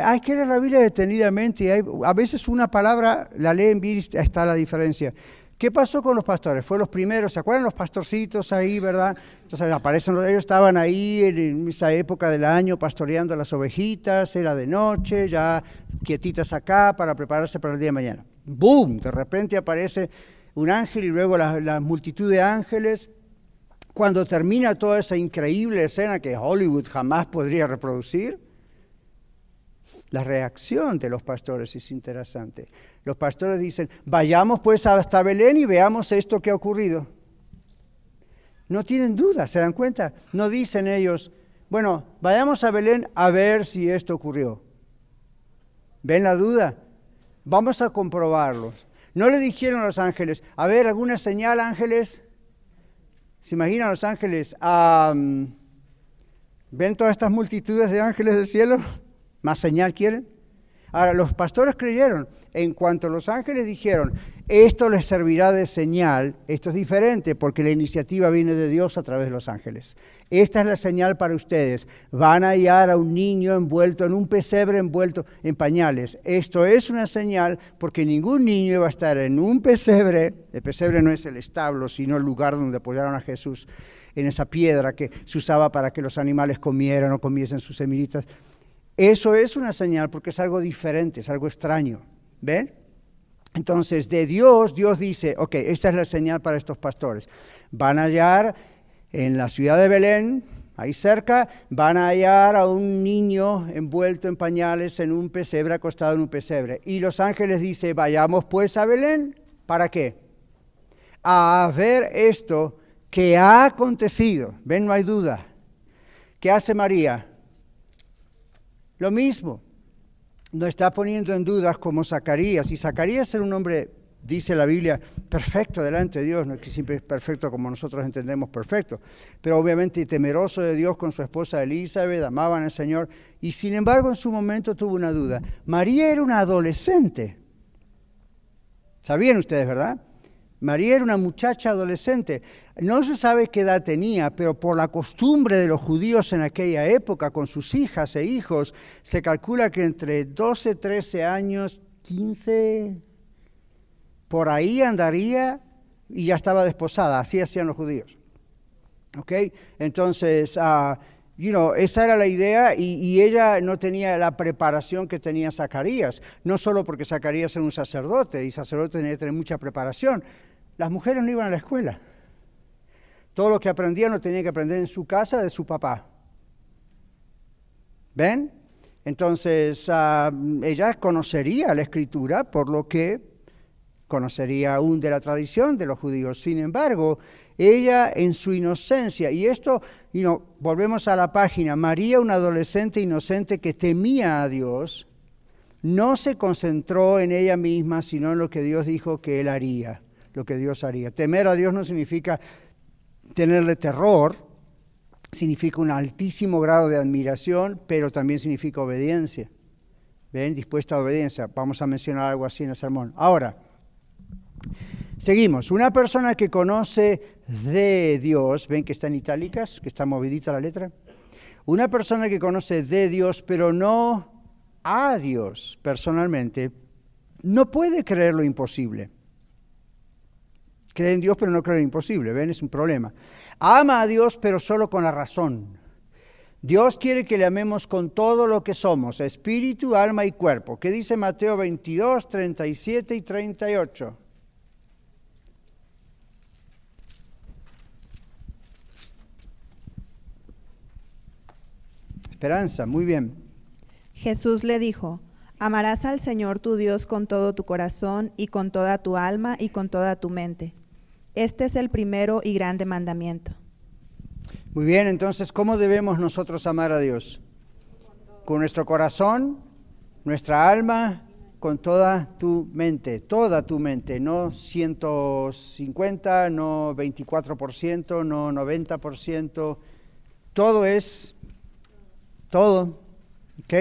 B: Hay que leer la Biblia detenidamente y a veces una palabra la leen bien y está la diferencia. ¿Qué pasó con los pastores? Fue los primeros, ¿se acuerdan los pastorcitos ahí, verdad? Entonces aparecen, ellos estaban ahí en esa época del año pastoreando las ovejitas, era de noche, ya quietitas acá para prepararse para el día de mañana. ¡Boom! De repente aparece un ángel y luego la multitud de ángeles cuando termina toda esa increíble escena que Hollywood jamás podría reproducir, la reacción de los pastores es interesante. Los pastores dicen, vayamos pues hasta Belén y veamos esto que ha ocurrido. No tienen duda, ¿se dan cuenta? No dicen ellos, bueno, vayamos a Belén a ver si esto ocurrió. ¿Ven la duda? Vamos a comprobarlo. No le dijeron a los ángeles, a ver, ¿alguna señal, ángeles? ¿Se imaginan los ángeles? ¿Ven todas estas multitudes de ángeles del cielo? ¿Más señal quieren? Ahora, los pastores creyeron, en cuanto los ángeles dijeron, esto les servirá de señal, esto es diferente porque la iniciativa viene de Dios a través de los ángeles. Esta es la señal para ustedes. Van a hallar a un niño envuelto en un pesebre envuelto en pañales. Esto es una señal porque ningún niño va a estar en un pesebre. El pesebre no es el establo, sino el lugar donde apoyaron a Jesús en esa piedra que se usaba para que los animales comieran o comiesen sus semillitas. Eso es una señal porque es algo diferente, es algo extraño. ¿Ven? Entonces, de Dios, Dios dice, ok, esta es la señal para estos pastores. Van a hallar en la ciudad de Belén, ahí cerca, van a hallar a un niño envuelto en pañales en un pesebre, acostado en un pesebre. Y los ángeles dicen, vayamos pues a Belén. ¿Para qué? A ver esto que ha acontecido. Ven, no hay duda. ¿Qué hace María? Lo mismo no está poniendo en dudas como Zacarías. Y Zacarías era un hombre, dice la Biblia, perfecto delante de Dios, no es que siempre es perfecto como nosotros entendemos perfecto, pero obviamente temeroso de Dios con su esposa Elizabeth, amaban al Señor, y sin embargo en su momento tuvo una duda. María era una adolescente. ¿Sabían ustedes, verdad? María era una muchacha adolescente. No se sabe qué edad tenía, pero por la costumbre de los judíos en aquella época, con sus hijas e hijos, se calcula que entre 12, 13 años, 15, por ahí andaría y ya estaba desposada. Así hacían los judíos. ¿Ok? Entonces, uh, you know, esa era la idea y, y, ella no tenía la preparación que tenía Zacarías. No solo porque Zacarías era un sacerdote y sacerdote tenía que tener mucha preparación. Las mujeres no iban a la escuela. Todo lo que aprendían lo tenían que aprender en su casa de su papá. ¿Ven? Entonces, ah, ella conocería la escritura por lo que conocería aún de la tradición de los judíos. Sin embargo, ella en su inocencia, y esto, volvemos a la página, María, una adolescente inocente que temía a Dios, no se concentró en ella misma, sino en lo que Dios dijo que él haría, lo que Dios haría. Temer a Dios no significa tenerle terror significa un altísimo grado de admiración, pero también significa obediencia. ¿Ven? Dispuesta a obediencia. Vamos a mencionar algo así en el sermón. Ahora, seguimos. Una persona que conoce de Dios, ven que está en itálicas, que está movidita la letra. Una persona que conoce de Dios, pero no a Dios personalmente, no puede creer lo imposible. Cree en Dios, pero no cree lo imposible. ¿Ven? Es un problema. Ama a Dios, pero solo con la razón. Dios quiere que le amemos con todo lo que somos, espíritu, alma y cuerpo. ¿Qué dice Mateo 22, 37 y 38? Esperanza, muy bien.
E: Jesús le dijo, amarás al Señor tu Dios con todo tu corazón y con toda tu alma y con toda tu mente. Este es el primero y grande mandamiento.
B: Muy bien, entonces, ¿cómo debemos nosotros amar a Dios? Con nuestro corazón, nuestra alma, con toda tu mente, toda tu mente, no 150, no 24%, no 90%, todo es todo. ¿ok?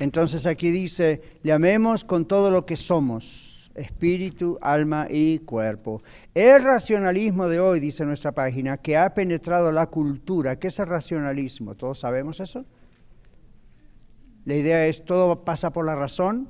B: Entonces aquí dice, le amemos con todo lo que somos espíritu, alma y cuerpo. El racionalismo de hoy, dice nuestra página, que ha penetrado la cultura, ¿qué es el racionalismo? ¿Todos sabemos eso? La idea es todo pasa por la razón,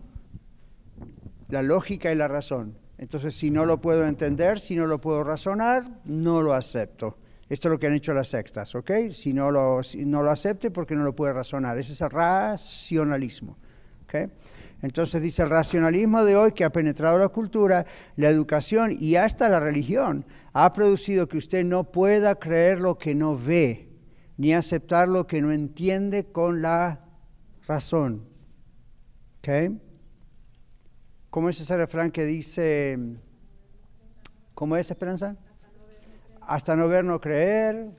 B: la lógica y la razón. Entonces, si no lo puedo entender, si no lo puedo razonar, no lo acepto. Esto es lo que han hecho las sextas, ¿ok? Si no lo, si no lo acepte, porque no lo puede razonar. Ese es el racionalismo, ¿ok? Entonces dice el racionalismo de hoy que ha penetrado la cultura, la educación y hasta la religión ha producido que usted no pueda creer lo que no ve, ni aceptar lo que no entiende con la razón. ¿Ok? ¿Cómo es ese refrán que dice, ¿cómo es Esperanza? Hasta no ver, no creer,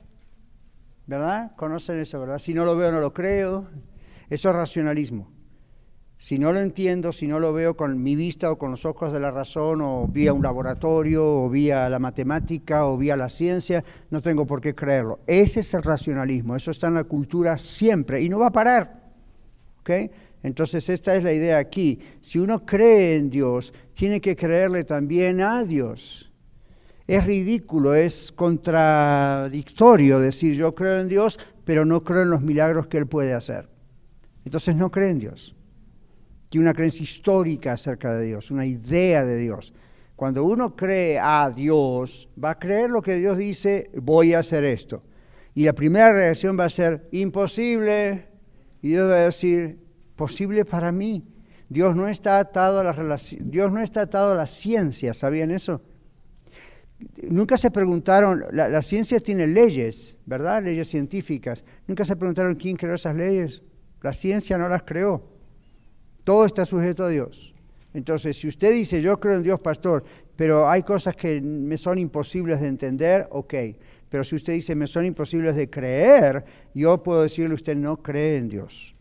B: ¿verdad? Conocen eso, ¿verdad? Si no lo veo, no lo creo. Eso es racionalismo. Si no lo entiendo, si no lo veo con mi vista o con los ojos de la razón o vía un laboratorio o vía la matemática o vía la ciencia, no tengo por qué creerlo. Ese es el racionalismo, eso está en la cultura siempre y no va a parar. Entonces esta es la idea aquí. Si uno cree en Dios, tiene que creerle también a Dios. Es ridículo, es contradictorio decir yo creo en Dios, pero no creo en los milagros que Él puede hacer. Entonces no cree en Dios tiene una creencia histórica acerca de Dios, una idea de Dios. Cuando uno cree a Dios, va a creer lo que Dios dice, voy a hacer esto. Y la primera reacción va a ser, imposible. Y Dios va a decir, posible para mí. Dios no está atado a la, Dios no está atado a la ciencia, ¿sabían eso? Nunca se preguntaron, la, la ciencia tiene leyes, ¿verdad? Leyes científicas. Nunca se preguntaron quién creó esas leyes. La ciencia no las creó. Todo está sujeto a Dios. Entonces, si usted dice, yo creo en Dios, pastor, pero hay cosas que me son imposibles de entender, ok. Pero si usted dice, me son imposibles de creer, yo puedo decirle, usted no cree en Dios.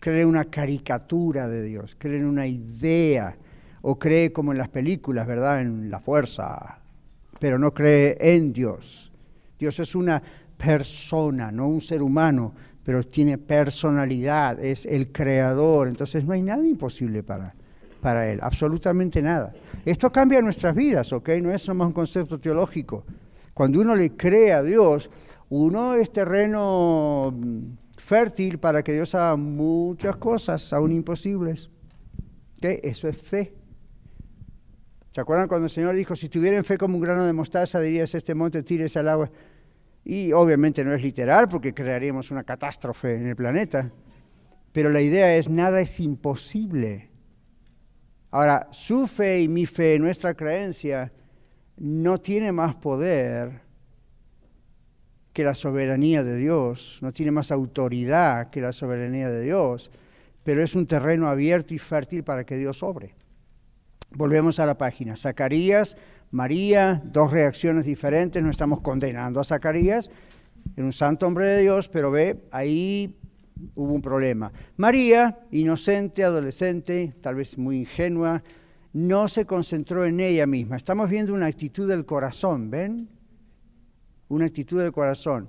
B: Cree en una caricatura de Dios, cree en una idea, o cree como en las películas, ¿verdad? En la fuerza, pero no cree en Dios. Dios es una persona, no un ser humano pero tiene personalidad, es el creador, entonces no hay nada imposible para, para él, absolutamente nada. Esto cambia nuestras vidas, ¿ok? No es nomás un concepto teológico. Cuando uno le cree a Dios, uno es terreno mm, fértil para que Dios haga muchas cosas aún imposibles. ¿Ok? Eso es fe. ¿Se acuerdan cuando el Señor dijo, si tuvieran fe como un grano de mostaza, dirías, este monte tires al agua? Y obviamente no es literal porque crearíamos una catástrofe en el planeta, pero la idea es nada es imposible. Ahora, su fe y mi fe, nuestra creencia, no tiene más poder que la soberanía de Dios, no tiene más autoridad que la soberanía de Dios, pero es un terreno abierto y fértil para que Dios obre. Volvemos a la página. Zacarías María, dos reacciones diferentes, no estamos condenando a Zacarías, era un santo hombre de Dios, pero ve, ahí hubo un problema. María, inocente, adolescente, tal vez muy ingenua, no se concentró en ella misma. Estamos viendo una actitud del corazón, ¿ven? Una actitud del corazón.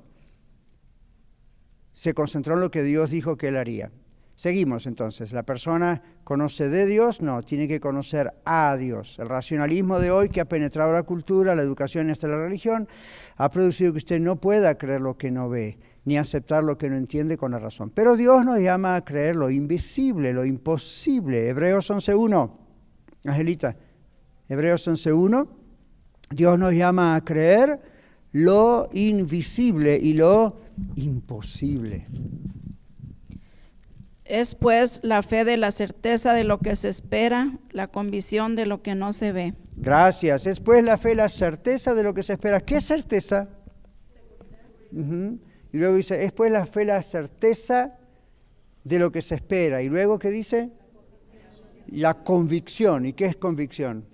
B: Se concentró en lo que Dios dijo que él haría. Seguimos entonces. ¿La persona conoce de Dios? No, tiene que conocer a Dios. El racionalismo de hoy que ha penetrado la cultura, la educación y hasta la religión ha producido que usted no pueda creer lo que no ve, ni aceptar lo que no entiende con la razón. Pero Dios nos llama a creer lo invisible, lo imposible. Hebreos 11.1. Angelita, Hebreos 11.1. Dios nos llama a creer lo invisible y lo imposible.
C: Es pues la fe de la certeza de lo que se espera, la convicción de lo que no se ve.
B: Gracias. Es pues la fe, la certeza de lo que se espera. ¿Qué certeza? Ujú. Y luego dice, es pues la fe, la certeza de lo que se espera. Y luego, ¿qué dice? La convicción. ¿Y qué es convicción?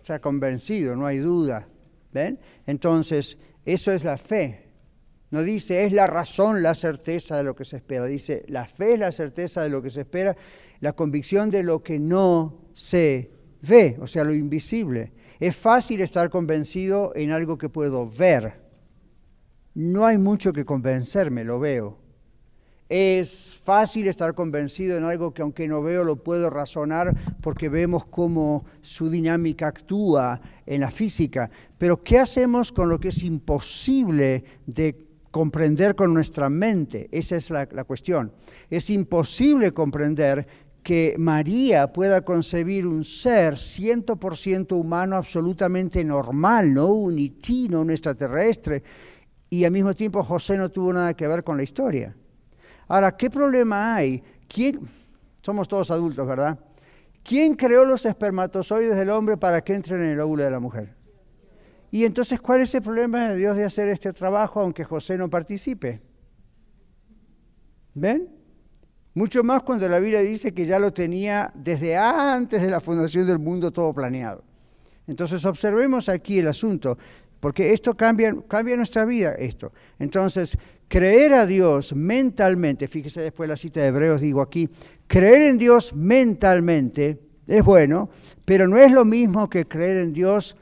B: O sea, convencido, no hay duda. ¿Ven? Entonces, eso es la fe. No dice es la razón, la certeza de lo que se espera. Dice la fe es la certeza de lo que se espera, la convicción de lo que no se ve, o sea, lo invisible. Es fácil estar convencido en algo que puedo ver. No hay mucho que convencerme, lo veo. Es fácil estar convencido en algo que aunque no veo lo puedo razonar porque vemos cómo su dinámica actúa en la física. Pero ¿qué hacemos con lo que es imposible de comprender con nuestra mente? Esa es la, cuestión. Es imposible comprender que María pueda concebir un ser 100% humano absolutamente normal, no un ití, no un extraterrestre, y al mismo tiempo José no tuvo nada que ver con la historia. Ahora, ¿qué problema hay? ¿Quién? Somos todos adultos, ¿verdad? ¿Quién creó los espermatozoides del hombre para que entren en el óvulo de la mujer? Y entonces, ¿cuál es el problema de Dios de hacer este trabajo aunque José no participe? ¿Ven? Mucho más cuando la Biblia dice que ya lo tenía desde antes de la fundación del mundo todo planeado. Entonces observemos aquí el asunto, porque esto cambia, cambia nuestra vida, esto. Entonces, creer a Dios mentalmente, fíjese después la cita de Hebreos, digo aquí, creer en Dios mentalmente es bueno, pero no es lo mismo que creer en Dios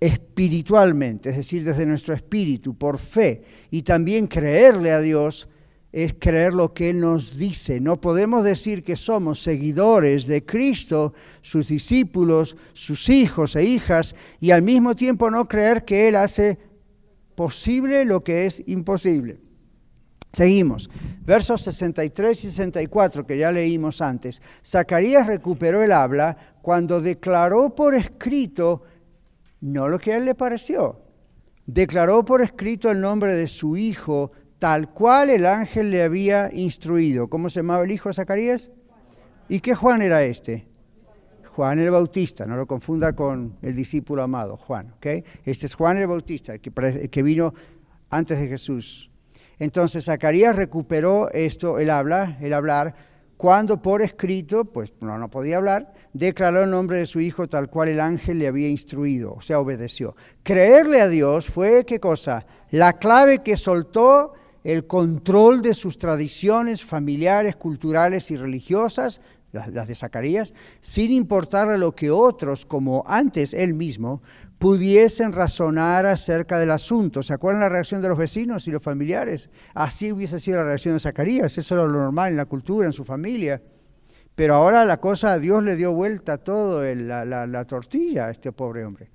B: espiritualmente, es decir, desde nuestro espíritu, por fe, y también creerle a Dios es creer lo que Él nos dice. No podemos decir que somos seguidores de Cristo, sus discípulos, sus hijos e hijas, y al mismo tiempo no creer que Él hace posible lo que es imposible. Seguimos. Versos 63 y 64 que ya leímos antes. Zacarías recuperó el habla cuando declaró por escrito no lo que a él le pareció. Declaró por escrito el nombre de su hijo tal cual el ángel le había instruido. ¿Cómo se llamaba el hijo de Zacarías? ¿Y qué Juan era este? Juan el Bautista, no lo confunda con el discípulo amado, Juan. ¿okay? Este es Juan el Bautista, que vino antes de Jesús. Entonces Zacarías recuperó esto, el habla, el hablar, cuando por escrito, pues no, no podía hablar, declaró el nombre de su hijo tal cual el ángel le había instruido, o sea, obedeció. Creerle a Dios fue, ¿qué cosa? La clave que soltó el control de sus tradiciones familiares, culturales y religiosas, las, de Zacarías, sin importarle lo que otros, como antes él mismo, pudiesen razonar acerca del asunto. ¿Se acuerdan la reacción de los vecinos y los familiares? Así hubiese sido la reacción de Zacarías, eso era lo normal en la cultura, en su familia. Pero ahora la cosa, Dios le dio vuelta todo la, la, la tortilla a este pobre hombre.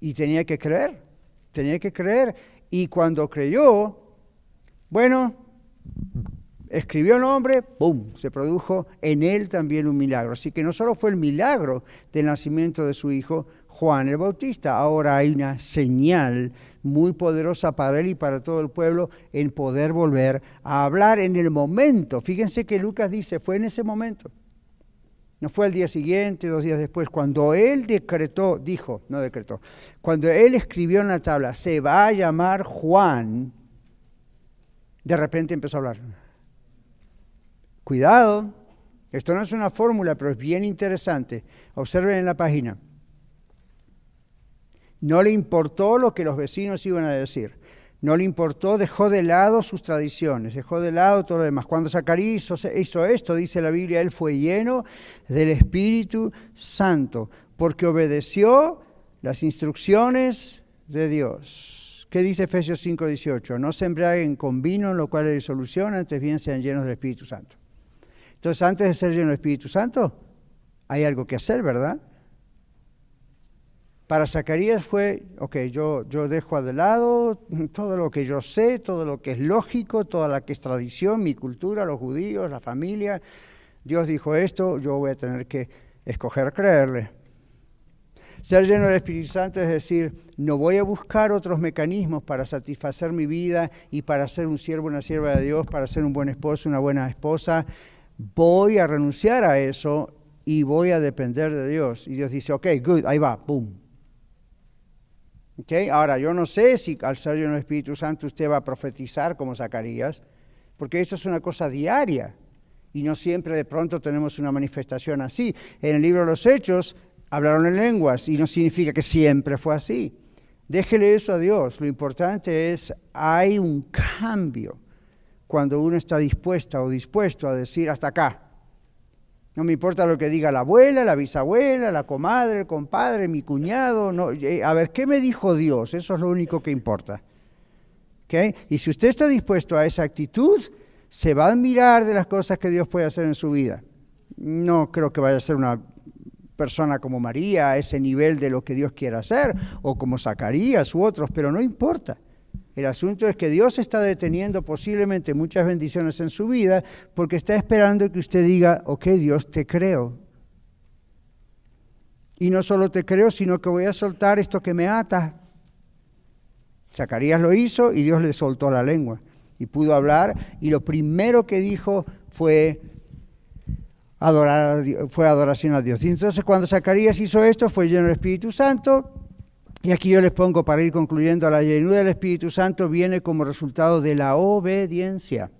B: Y tenía que creer, tenía que creer. Y cuando creyó, bueno, escribió el nombre, ¡pum! Se produjo en él también un milagro. Así que no solo fue el milagro del nacimiento de su hijo Juan el Bautista, ahora hay una señal muy poderosa para él y para todo el pueblo en poder volver a hablar en el momento. Fíjense que Lucas dice, fue en ese momento. No fue el día siguiente, dos días después, cuando él decretó, dijo, no decretó, cuando él escribió en la tabla, se va a llamar Juan, de repente empezó a hablar. Cuidado, esto no es una fórmula, pero es bien interesante. Observen en la página. No le importó lo que los vecinos iban a decir. No le importó, dejó de lado sus tradiciones, dejó de lado todo lo demás. Cuando Zacarías hizo, esto, dice la Biblia, él fue lleno del Espíritu Santo, porque obedeció las instrucciones de Dios. ¿Qué dice Efesios 5:18? No se embriaguen con vino, en lo cual es disolución, antes bien sean llenos del Espíritu Santo. Entonces, antes de ser lleno del Espíritu Santo, hay algo que hacer, ¿verdad? Para Zacarías fue, ok, yo, yo dejo de lado todo lo que yo sé, todo lo que es lógico, toda la que es tradición, mi cultura, los judíos, la familia. Dios dijo esto, yo voy a tener que escoger creerle. Ser lleno del Espíritu Santo es decir, no voy a buscar otros mecanismos para satisfacer mi vida y para ser un siervo, una sierva de Dios, para ser un buen esposo, una buena esposa. Voy a renunciar a eso y voy a depender de Dios. Y Dios dice, ok, good, ahí va, boom. Okay? Ahora, yo no sé si al ser lleno del Espíritu Santo usted va a profetizar como Zacarías, porque esto es una cosa diaria y no siempre de pronto tenemos una manifestación así. En el libro de los Hechos hablaron en lenguas y no significa que siempre fue así. Déjele eso a Dios. Lo importante es, hay un cambio cuando uno está dispuesta o dispuesto a decir hasta acá. No me importa lo que diga la abuela, la bisabuela, la comadre, el compadre, mi cuñado. No, eh, a ver, ¿qué me dijo Dios? Eso es lo único que importa. ¿Okay? Y si usted está dispuesto a esa actitud, se va a admirar de las cosas que Dios puede hacer en su vida. No creo que vaya a ser una persona como María a ese nivel de lo que Dios quiera hacer, o como Zacarías u otros, pero no importa. El asunto es que Dios está deteniendo posiblemente muchas bendiciones en su vida porque está esperando que usted diga, ok Dios, te creo. Y no solo te creo, sino que voy a soltar esto que me ata. Zacarías lo hizo y Dios le soltó la lengua y pudo hablar y lo primero que dijo fue adorar fue adoración a Dios. Y entonces cuando Zacarías hizo esto fue lleno del Espíritu Santo y aquí yo les pongo para ir concluyendo, la llenura del Espíritu Santo viene como resultado de la obediencia.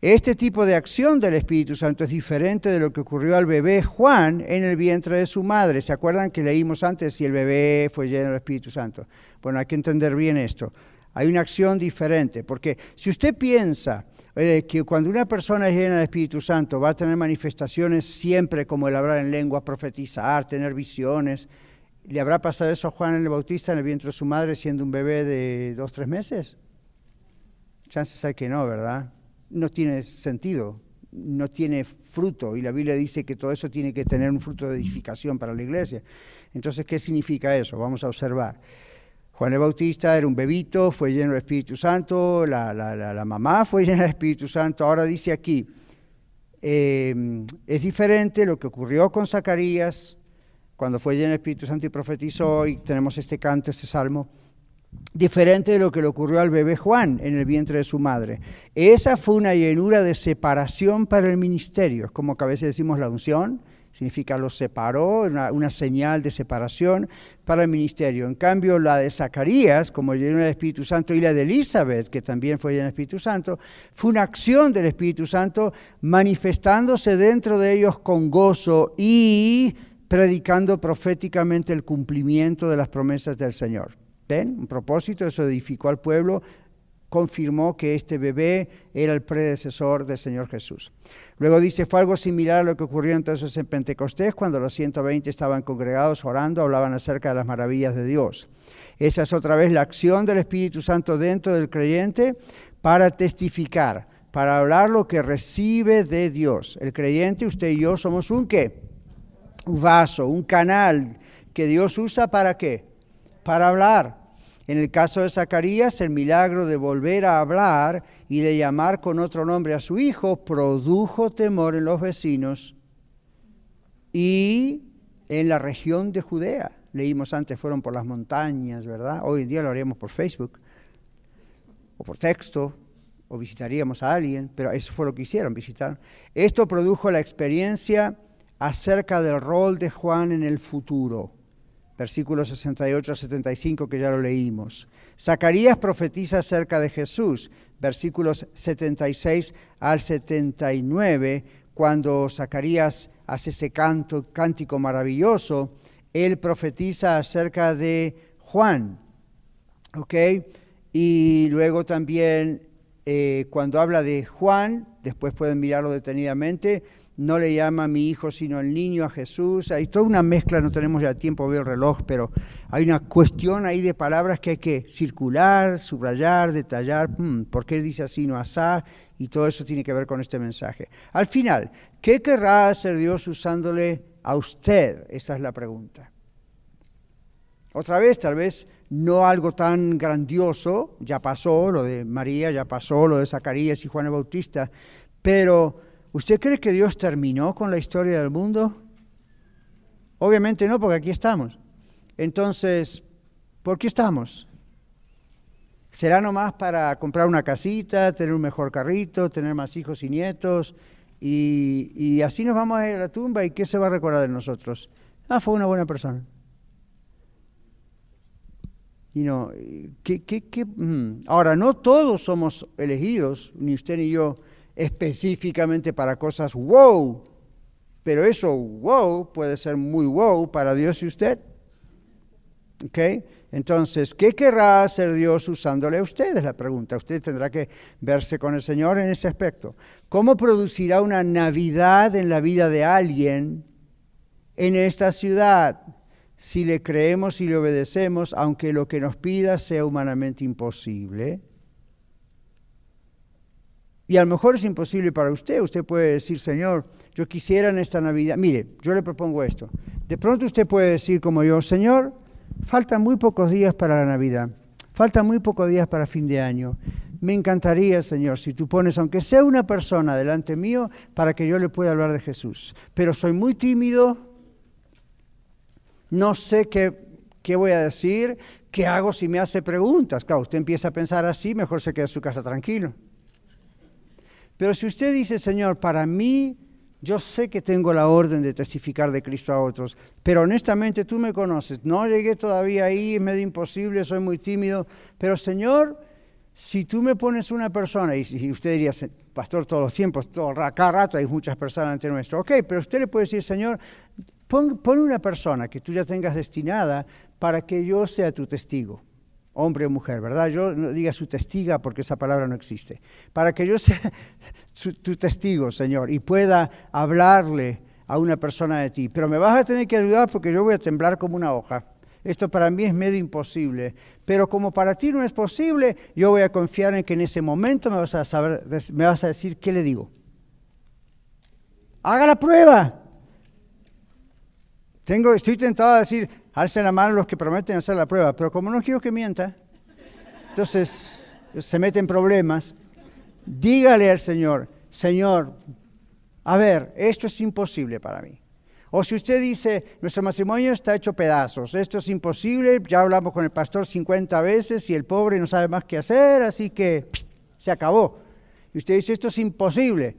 B: Este tipo de acción del Espíritu Santo es diferente de lo que ocurrió al bebé Juan en el vientre de su madre. ¿Se acuerdan que leímos antes si el bebé fue lleno del Espíritu Santo? Bueno, hay que entender bien esto. Hay una acción diferente, porque si usted piensa eh, que cuando una persona es llena del Espíritu Santo va a tener manifestaciones siempre como el hablar en lengua, profetizar, tener visiones, ¿le habrá pasado eso a Juan el Bautista en el vientre de su madre siendo un bebé de dos, tres meses? Chances hay que no, ¿verdad? No tiene sentido, no tiene fruto, y la Biblia dice que todo eso tiene que tener un fruto de edificación para la iglesia. Entonces, ¿qué significa eso? Vamos a observar. Juan el Bautista era un bebito, fue lleno del Espíritu Santo, la, mamá fue llena del Espíritu Santo. Ahora dice aquí, eh, es diferente lo que ocurrió con Zacarías cuando fue lleno del Espíritu Santo y profetizó, y tenemos este canto, este salmo, diferente de lo que le ocurrió al bebé Juan en el vientre de su madre. Esa fue una llenura de separación para el ministerio, es como que a veces decimos la unción, significa lo separó, una, señal de separación para el ministerio. En cambio, la de Zacarías, como lleno del Espíritu Santo, y la de Elizabeth, que también fue llena del Espíritu Santo, fue una acción del Espíritu Santo manifestándose dentro de ellos con gozo y predicando proféticamente el cumplimiento de las promesas del Señor. ¿Ven? Un propósito, eso edificó al pueblo confirmó que este bebé era el predecesor del Señor Jesús. Luego dice, fue algo similar a lo que ocurrió entonces en Pentecostés, cuando los 120 estaban congregados orando, hablaban acerca de las maravillas de Dios. Esa es otra vez la acción del Espíritu Santo dentro del creyente para testificar, para hablar lo que recibe de Dios. El creyente, usted y yo, somos un qué? Un vaso, un canal que Dios usa para qué? Para hablar en el caso de Zacarías, el milagro de volver a hablar y de llamar con otro nombre a su hijo produjo temor en los vecinos y en la región de Judea. Leímos antes, fueron por las montañas, ¿verdad? Hoy en día lo haríamos por Facebook o por texto o visitaríamos a alguien, pero eso fue lo que hicieron, visitar. Esto produjo la experiencia acerca del rol de Juan en el futuro versículos 68 a 75 que ya lo leímos. Zacarías profetiza acerca de Jesús, versículos 76 al 79, cuando Zacarías hace ese canto, cántico maravilloso, él profetiza acerca de Juan, ¿ok? Y luego también eh, cuando habla de Juan, después pueden mirarlo detenidamente, no le llama a mi hijo sino el niño a Jesús. Hay toda una mezcla, no tenemos ya tiempo, veo el reloj, pero hay una cuestión ahí de palabras que hay que circular, subrayar, detallar, hmm, por qué dice así, no asá, y todo eso tiene que ver con este mensaje. Al final, ¿qué querrá hacer Dios usándole a usted? Esa es la pregunta. Otra vez, tal vez no algo tan grandioso, ya pasó, lo de María ya pasó, lo de Zacarías y Juan el Bautista, pero ¿usted cree que Dios terminó con la historia del mundo? Obviamente no, porque aquí estamos. Entonces, ¿por qué estamos? ¿Será nomás para comprar una casita, tener un mejor carrito, tener más hijos y nietos? Y, así nos vamos a ir a la tumba y ¿qué se va a recordar de nosotros? Ah, fue una buena persona. Y no, ¿qué, mm. Ahora, no todos somos elegidos, ni usted ni yo, específicamente para cosas wow, pero eso wow puede ser muy wow para Dios y usted. ¿Ok? Entonces, ¿qué querrá hacer Dios usándole a usted? Es la pregunta. Usted tendrá que verse con el Señor en ese aspecto. ¿Cómo producirá una Navidad en la vida de alguien en esta ciudad? si le creemos y le obedecemos, aunque lo que nos pida sea humanamente imposible. Y a lo mejor es imposible para usted. Usted puede decir, Señor, yo quisiera en esta Navidad. Mire, yo le propongo esto. De pronto usted puede decir como yo, Señor, faltan muy pocos días para la Navidad. Faltan muy pocos días para fin de año. Me encantaría, Señor, si tú pones, aunque sea una persona delante mío, para que yo le pueda hablar de Jesús. Pero soy muy tímido, no sé qué, qué voy a decir, qué hago si me hace preguntas. Claro, usted empieza a pensar así, mejor se queda en su casa tranquilo. Pero si usted dice, Señor, para mí, yo sé que tengo la orden de testificar de Cristo a otros, pero honestamente tú me conoces, no llegué todavía ahí, es medio imposible, soy muy tímido, pero Señor, si tú me pones una persona, y usted diría, pastor, todos los tiempos, todo, cada rato hay muchas personas ante nuestro, ok, pero usted le puede decir, Señor, Pon, una persona que tú ya tengas destinada para que yo sea tu testigo, hombre o mujer, ¿verdad? Yo no diga su testiga porque esa palabra no existe. Para que yo sea tu testigo, Señor, y pueda hablarle a una persona de ti. Pero me vas a tener que ayudar porque yo voy a temblar como una hoja. Esto para mí es medio imposible. Pero como para ti no es posible, yo voy a confiar en que en ese momento me vas a, me vas a decir qué le digo. Haga la prueba. Tengo, estoy tentado a decir, alcen la mano los que prometen hacer la prueba, pero como no quiero que mienta, entonces se meten problemas. Dígale al Señor, Señor, a ver, esto es imposible para mí. O si usted dice, nuestro matrimonio está hecho pedazos, esto es imposible, ya hablamos con el pastor 50 veces y el pobre no sabe más qué hacer, así que se acabó. Y usted dice, esto es imposible.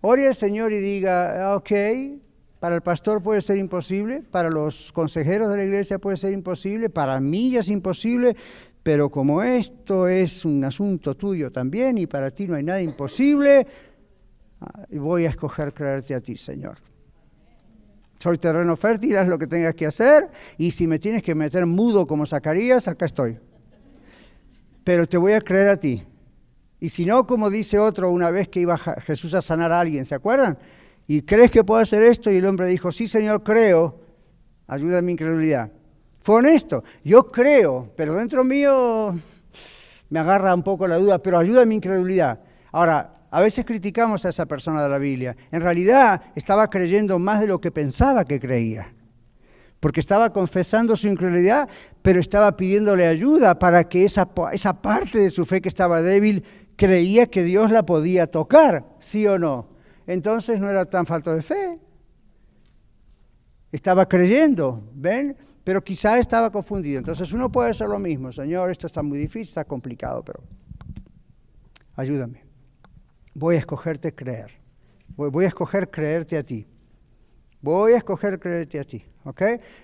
B: Ore al Señor y diga, ok, para el pastor puede ser imposible, para los consejeros de la iglesia puede ser imposible, para mí es imposible, pero como esto es un asunto tuyo también y para ti no hay nada imposible, ah, voy a escoger creerte a ti, Señor. Soy terreno fértil, haz lo que tengas que hacer y si me tienes que meter mudo como Zacarías, acá estoy. Pero te voy a creer a ti. Y si no, como dice otro una vez que iba Jesús a sanar a alguien, ¿se acuerdan? ¿Y crees que puedo hacer esto? Y el hombre dijo, sí, Señor, creo. Ayuda a mi incredulidad. Fue honesto. Yo creo, pero dentro mío me agarra un poco la duda, pero ayuda a mi incredulidad. Ahora, a veces criticamos a esa persona de la Biblia. En realidad estaba creyendo más de lo que pensaba que creía. Porque estaba confesando su incredulidad, pero estaba pidiéndole ayuda para que esa, esa parte de su fe que estaba débil creía que Dios la podía tocar, ¿sí o no? Entonces no era tan falta de fe. Estaba creyendo, ¿ven? Pero quizá estaba confundido. Entonces uno puede hacer lo mismo. Señor, esto está muy difícil, está complicado, pero ayúdame. Voy a escogerte creer. Voy, a escoger creerte a ti. Voy a escoger creerte a ti. ¿Ok?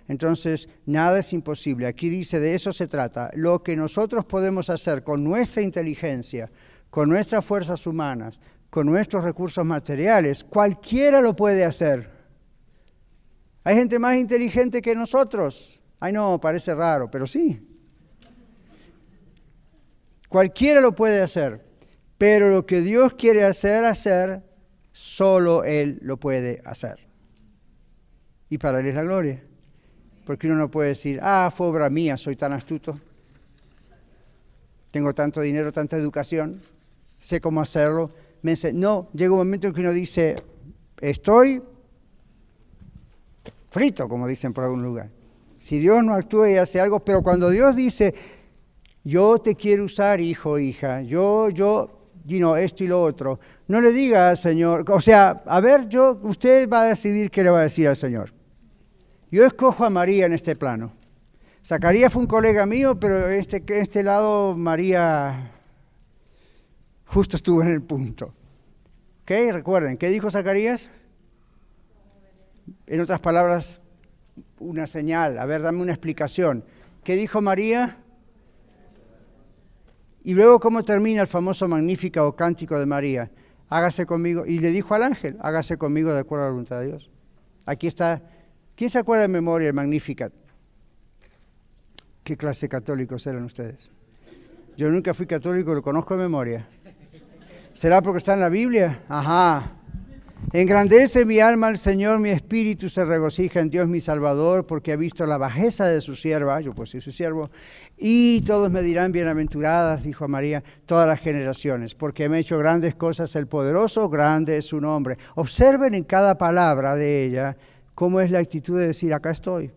B: Entonces, nada es imposible. Aquí dice, de eso se trata. Lo que nosotros podemos hacer con nuestra inteligencia, con nuestras fuerzas humanas, con nuestros recursos materiales. Cualquiera lo puede hacer. Hay gente más inteligente que nosotros. Ay, no, parece raro, pero sí. Cualquiera lo puede hacer. Pero lo que Dios quiere hacer, hacer Solo Él lo puede hacer. Y para Él es la gloria. Porque uno no puede decir, ah, fue obra mía, soy tan astuto. Tengo tanto dinero, tanta educación, sé cómo hacerlo. Me no, llega un momento en que uno dice, estoy frito, como dicen por algún lugar. Si Dios no actúa y hace algo, pero cuando Dios dice, yo te quiero usar, hijo, hija, yo, yo, you know, esto y lo otro, no le diga al Señor, o sea, a ver, yo, usted va a decidir qué le va a decir al Señor. Yo escojo a María en este plano. Zacarías fue un colega mío, pero este, este lado María justo estuvo en el punto. ¿Ok? Recuerden, ¿qué dijo Zacarías? En otras palabras, una señal. A ver, dame una explicación. ¿Qué dijo María? Y luego, ¿cómo termina el famoso Magnífica o Cántico de María? Hágase conmigo. Y le dijo al ángel, hágase conmigo de acuerdo a la voluntad de Dios. Aquí está. ¿Quién se acuerda de memoria el Magnífica? ¿Qué clase de católicos eran ustedes? Yo nunca fui católico, lo conozco de memoria. ¿Será porque está en la Biblia? Ajá. Engrandece mi alma al Señor, mi espíritu se regocija en Dios mi Salvador, porque ha visto la bajeza de su sierva, yo pues soy su siervo, y todos me dirán bienaventuradas, dijo María, todas las generaciones, porque me ha hecho grandes cosas el poderoso, grande es su nombre. Observen en cada palabra de ella cómo es la actitud de decir, acá estoy.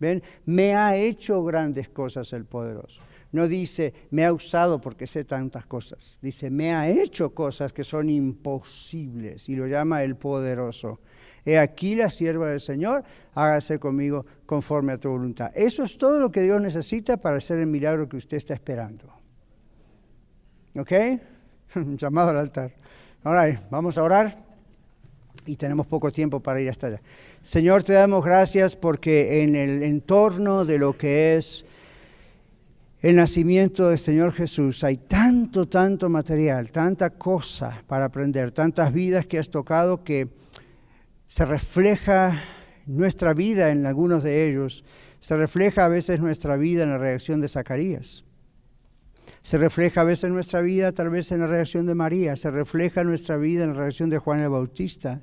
B: ¿Ven? Me ha hecho grandes cosas el poderoso. No dice, me ha usado porque sé tantas cosas. Dice, me ha hecho cosas que son imposibles y lo llama el poderoso. He aquí la sierva del Señor, hágase conmigo conforme a tu voluntad. Eso es todo lo que Dios necesita para hacer el milagro que usted está esperando. ¿Ok? Llamado al altar. Ahora, vamos a orar y tenemos poco tiempo para ir hasta allá. Señor, te damos gracias porque en el entorno de lo que es el nacimiento del Señor Jesús, hay tanto, tanto material, tanta cosa para aprender, tantas vidas que has tocado que se refleja nuestra vida en algunos de ellos, se refleja a veces nuestra vida en la reacción de Zacarías. Se refleja a veces nuestra vida tal vez en la reacción de María, se refleja nuestra vida en la reacción de Juan el Bautista.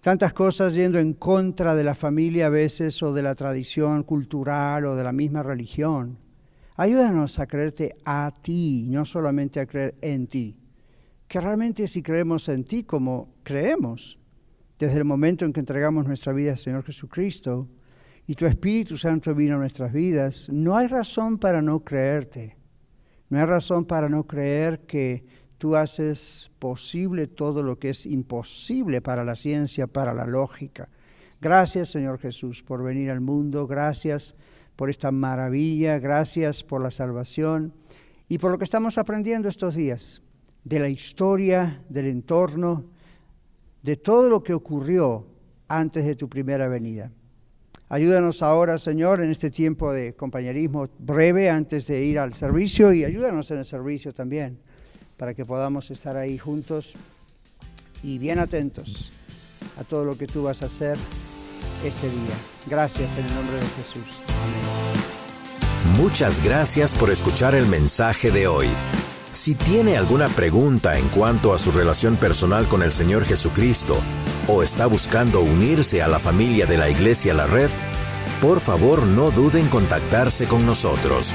B: Tantas cosas yendo en contra de la familia a veces o de la tradición cultural o de la misma religión. Ayúdanos a creerte a ti, no solamente a creer en ti. Que realmente si creemos en ti como creemos, desde el momento en que entregamos nuestra vida al Señor Jesucristo y tu Espíritu Santo vino a nuestras vidas, no hay razón para no creerte. No hay razón para no creer que tú haces posible todo lo que es imposible para la ciencia, para la lógica. Gracias, Señor Jesús, por venir al mundo. Gracias por esta maravilla, gracias por la salvación y por lo que estamos aprendiendo estos días, de la historia, del entorno, de todo lo que ocurrió antes de tu primera venida. Ayúdanos ahora, Señor, en este tiempo de compañerismo breve antes de ir al servicio y ayúdanos en el servicio también, para que podamos estar ahí juntos y bien atentos a todo lo que tú vas a hacer este día. Gracias en el nombre de Jesús. Amén.
A: Muchas gracias por escuchar el mensaje de hoy. Si tiene alguna pregunta en cuanto a su relación personal con el Señor Jesucristo o está buscando unirse a la familia de la Iglesia La Red, por favor no duden en contactarse con nosotros.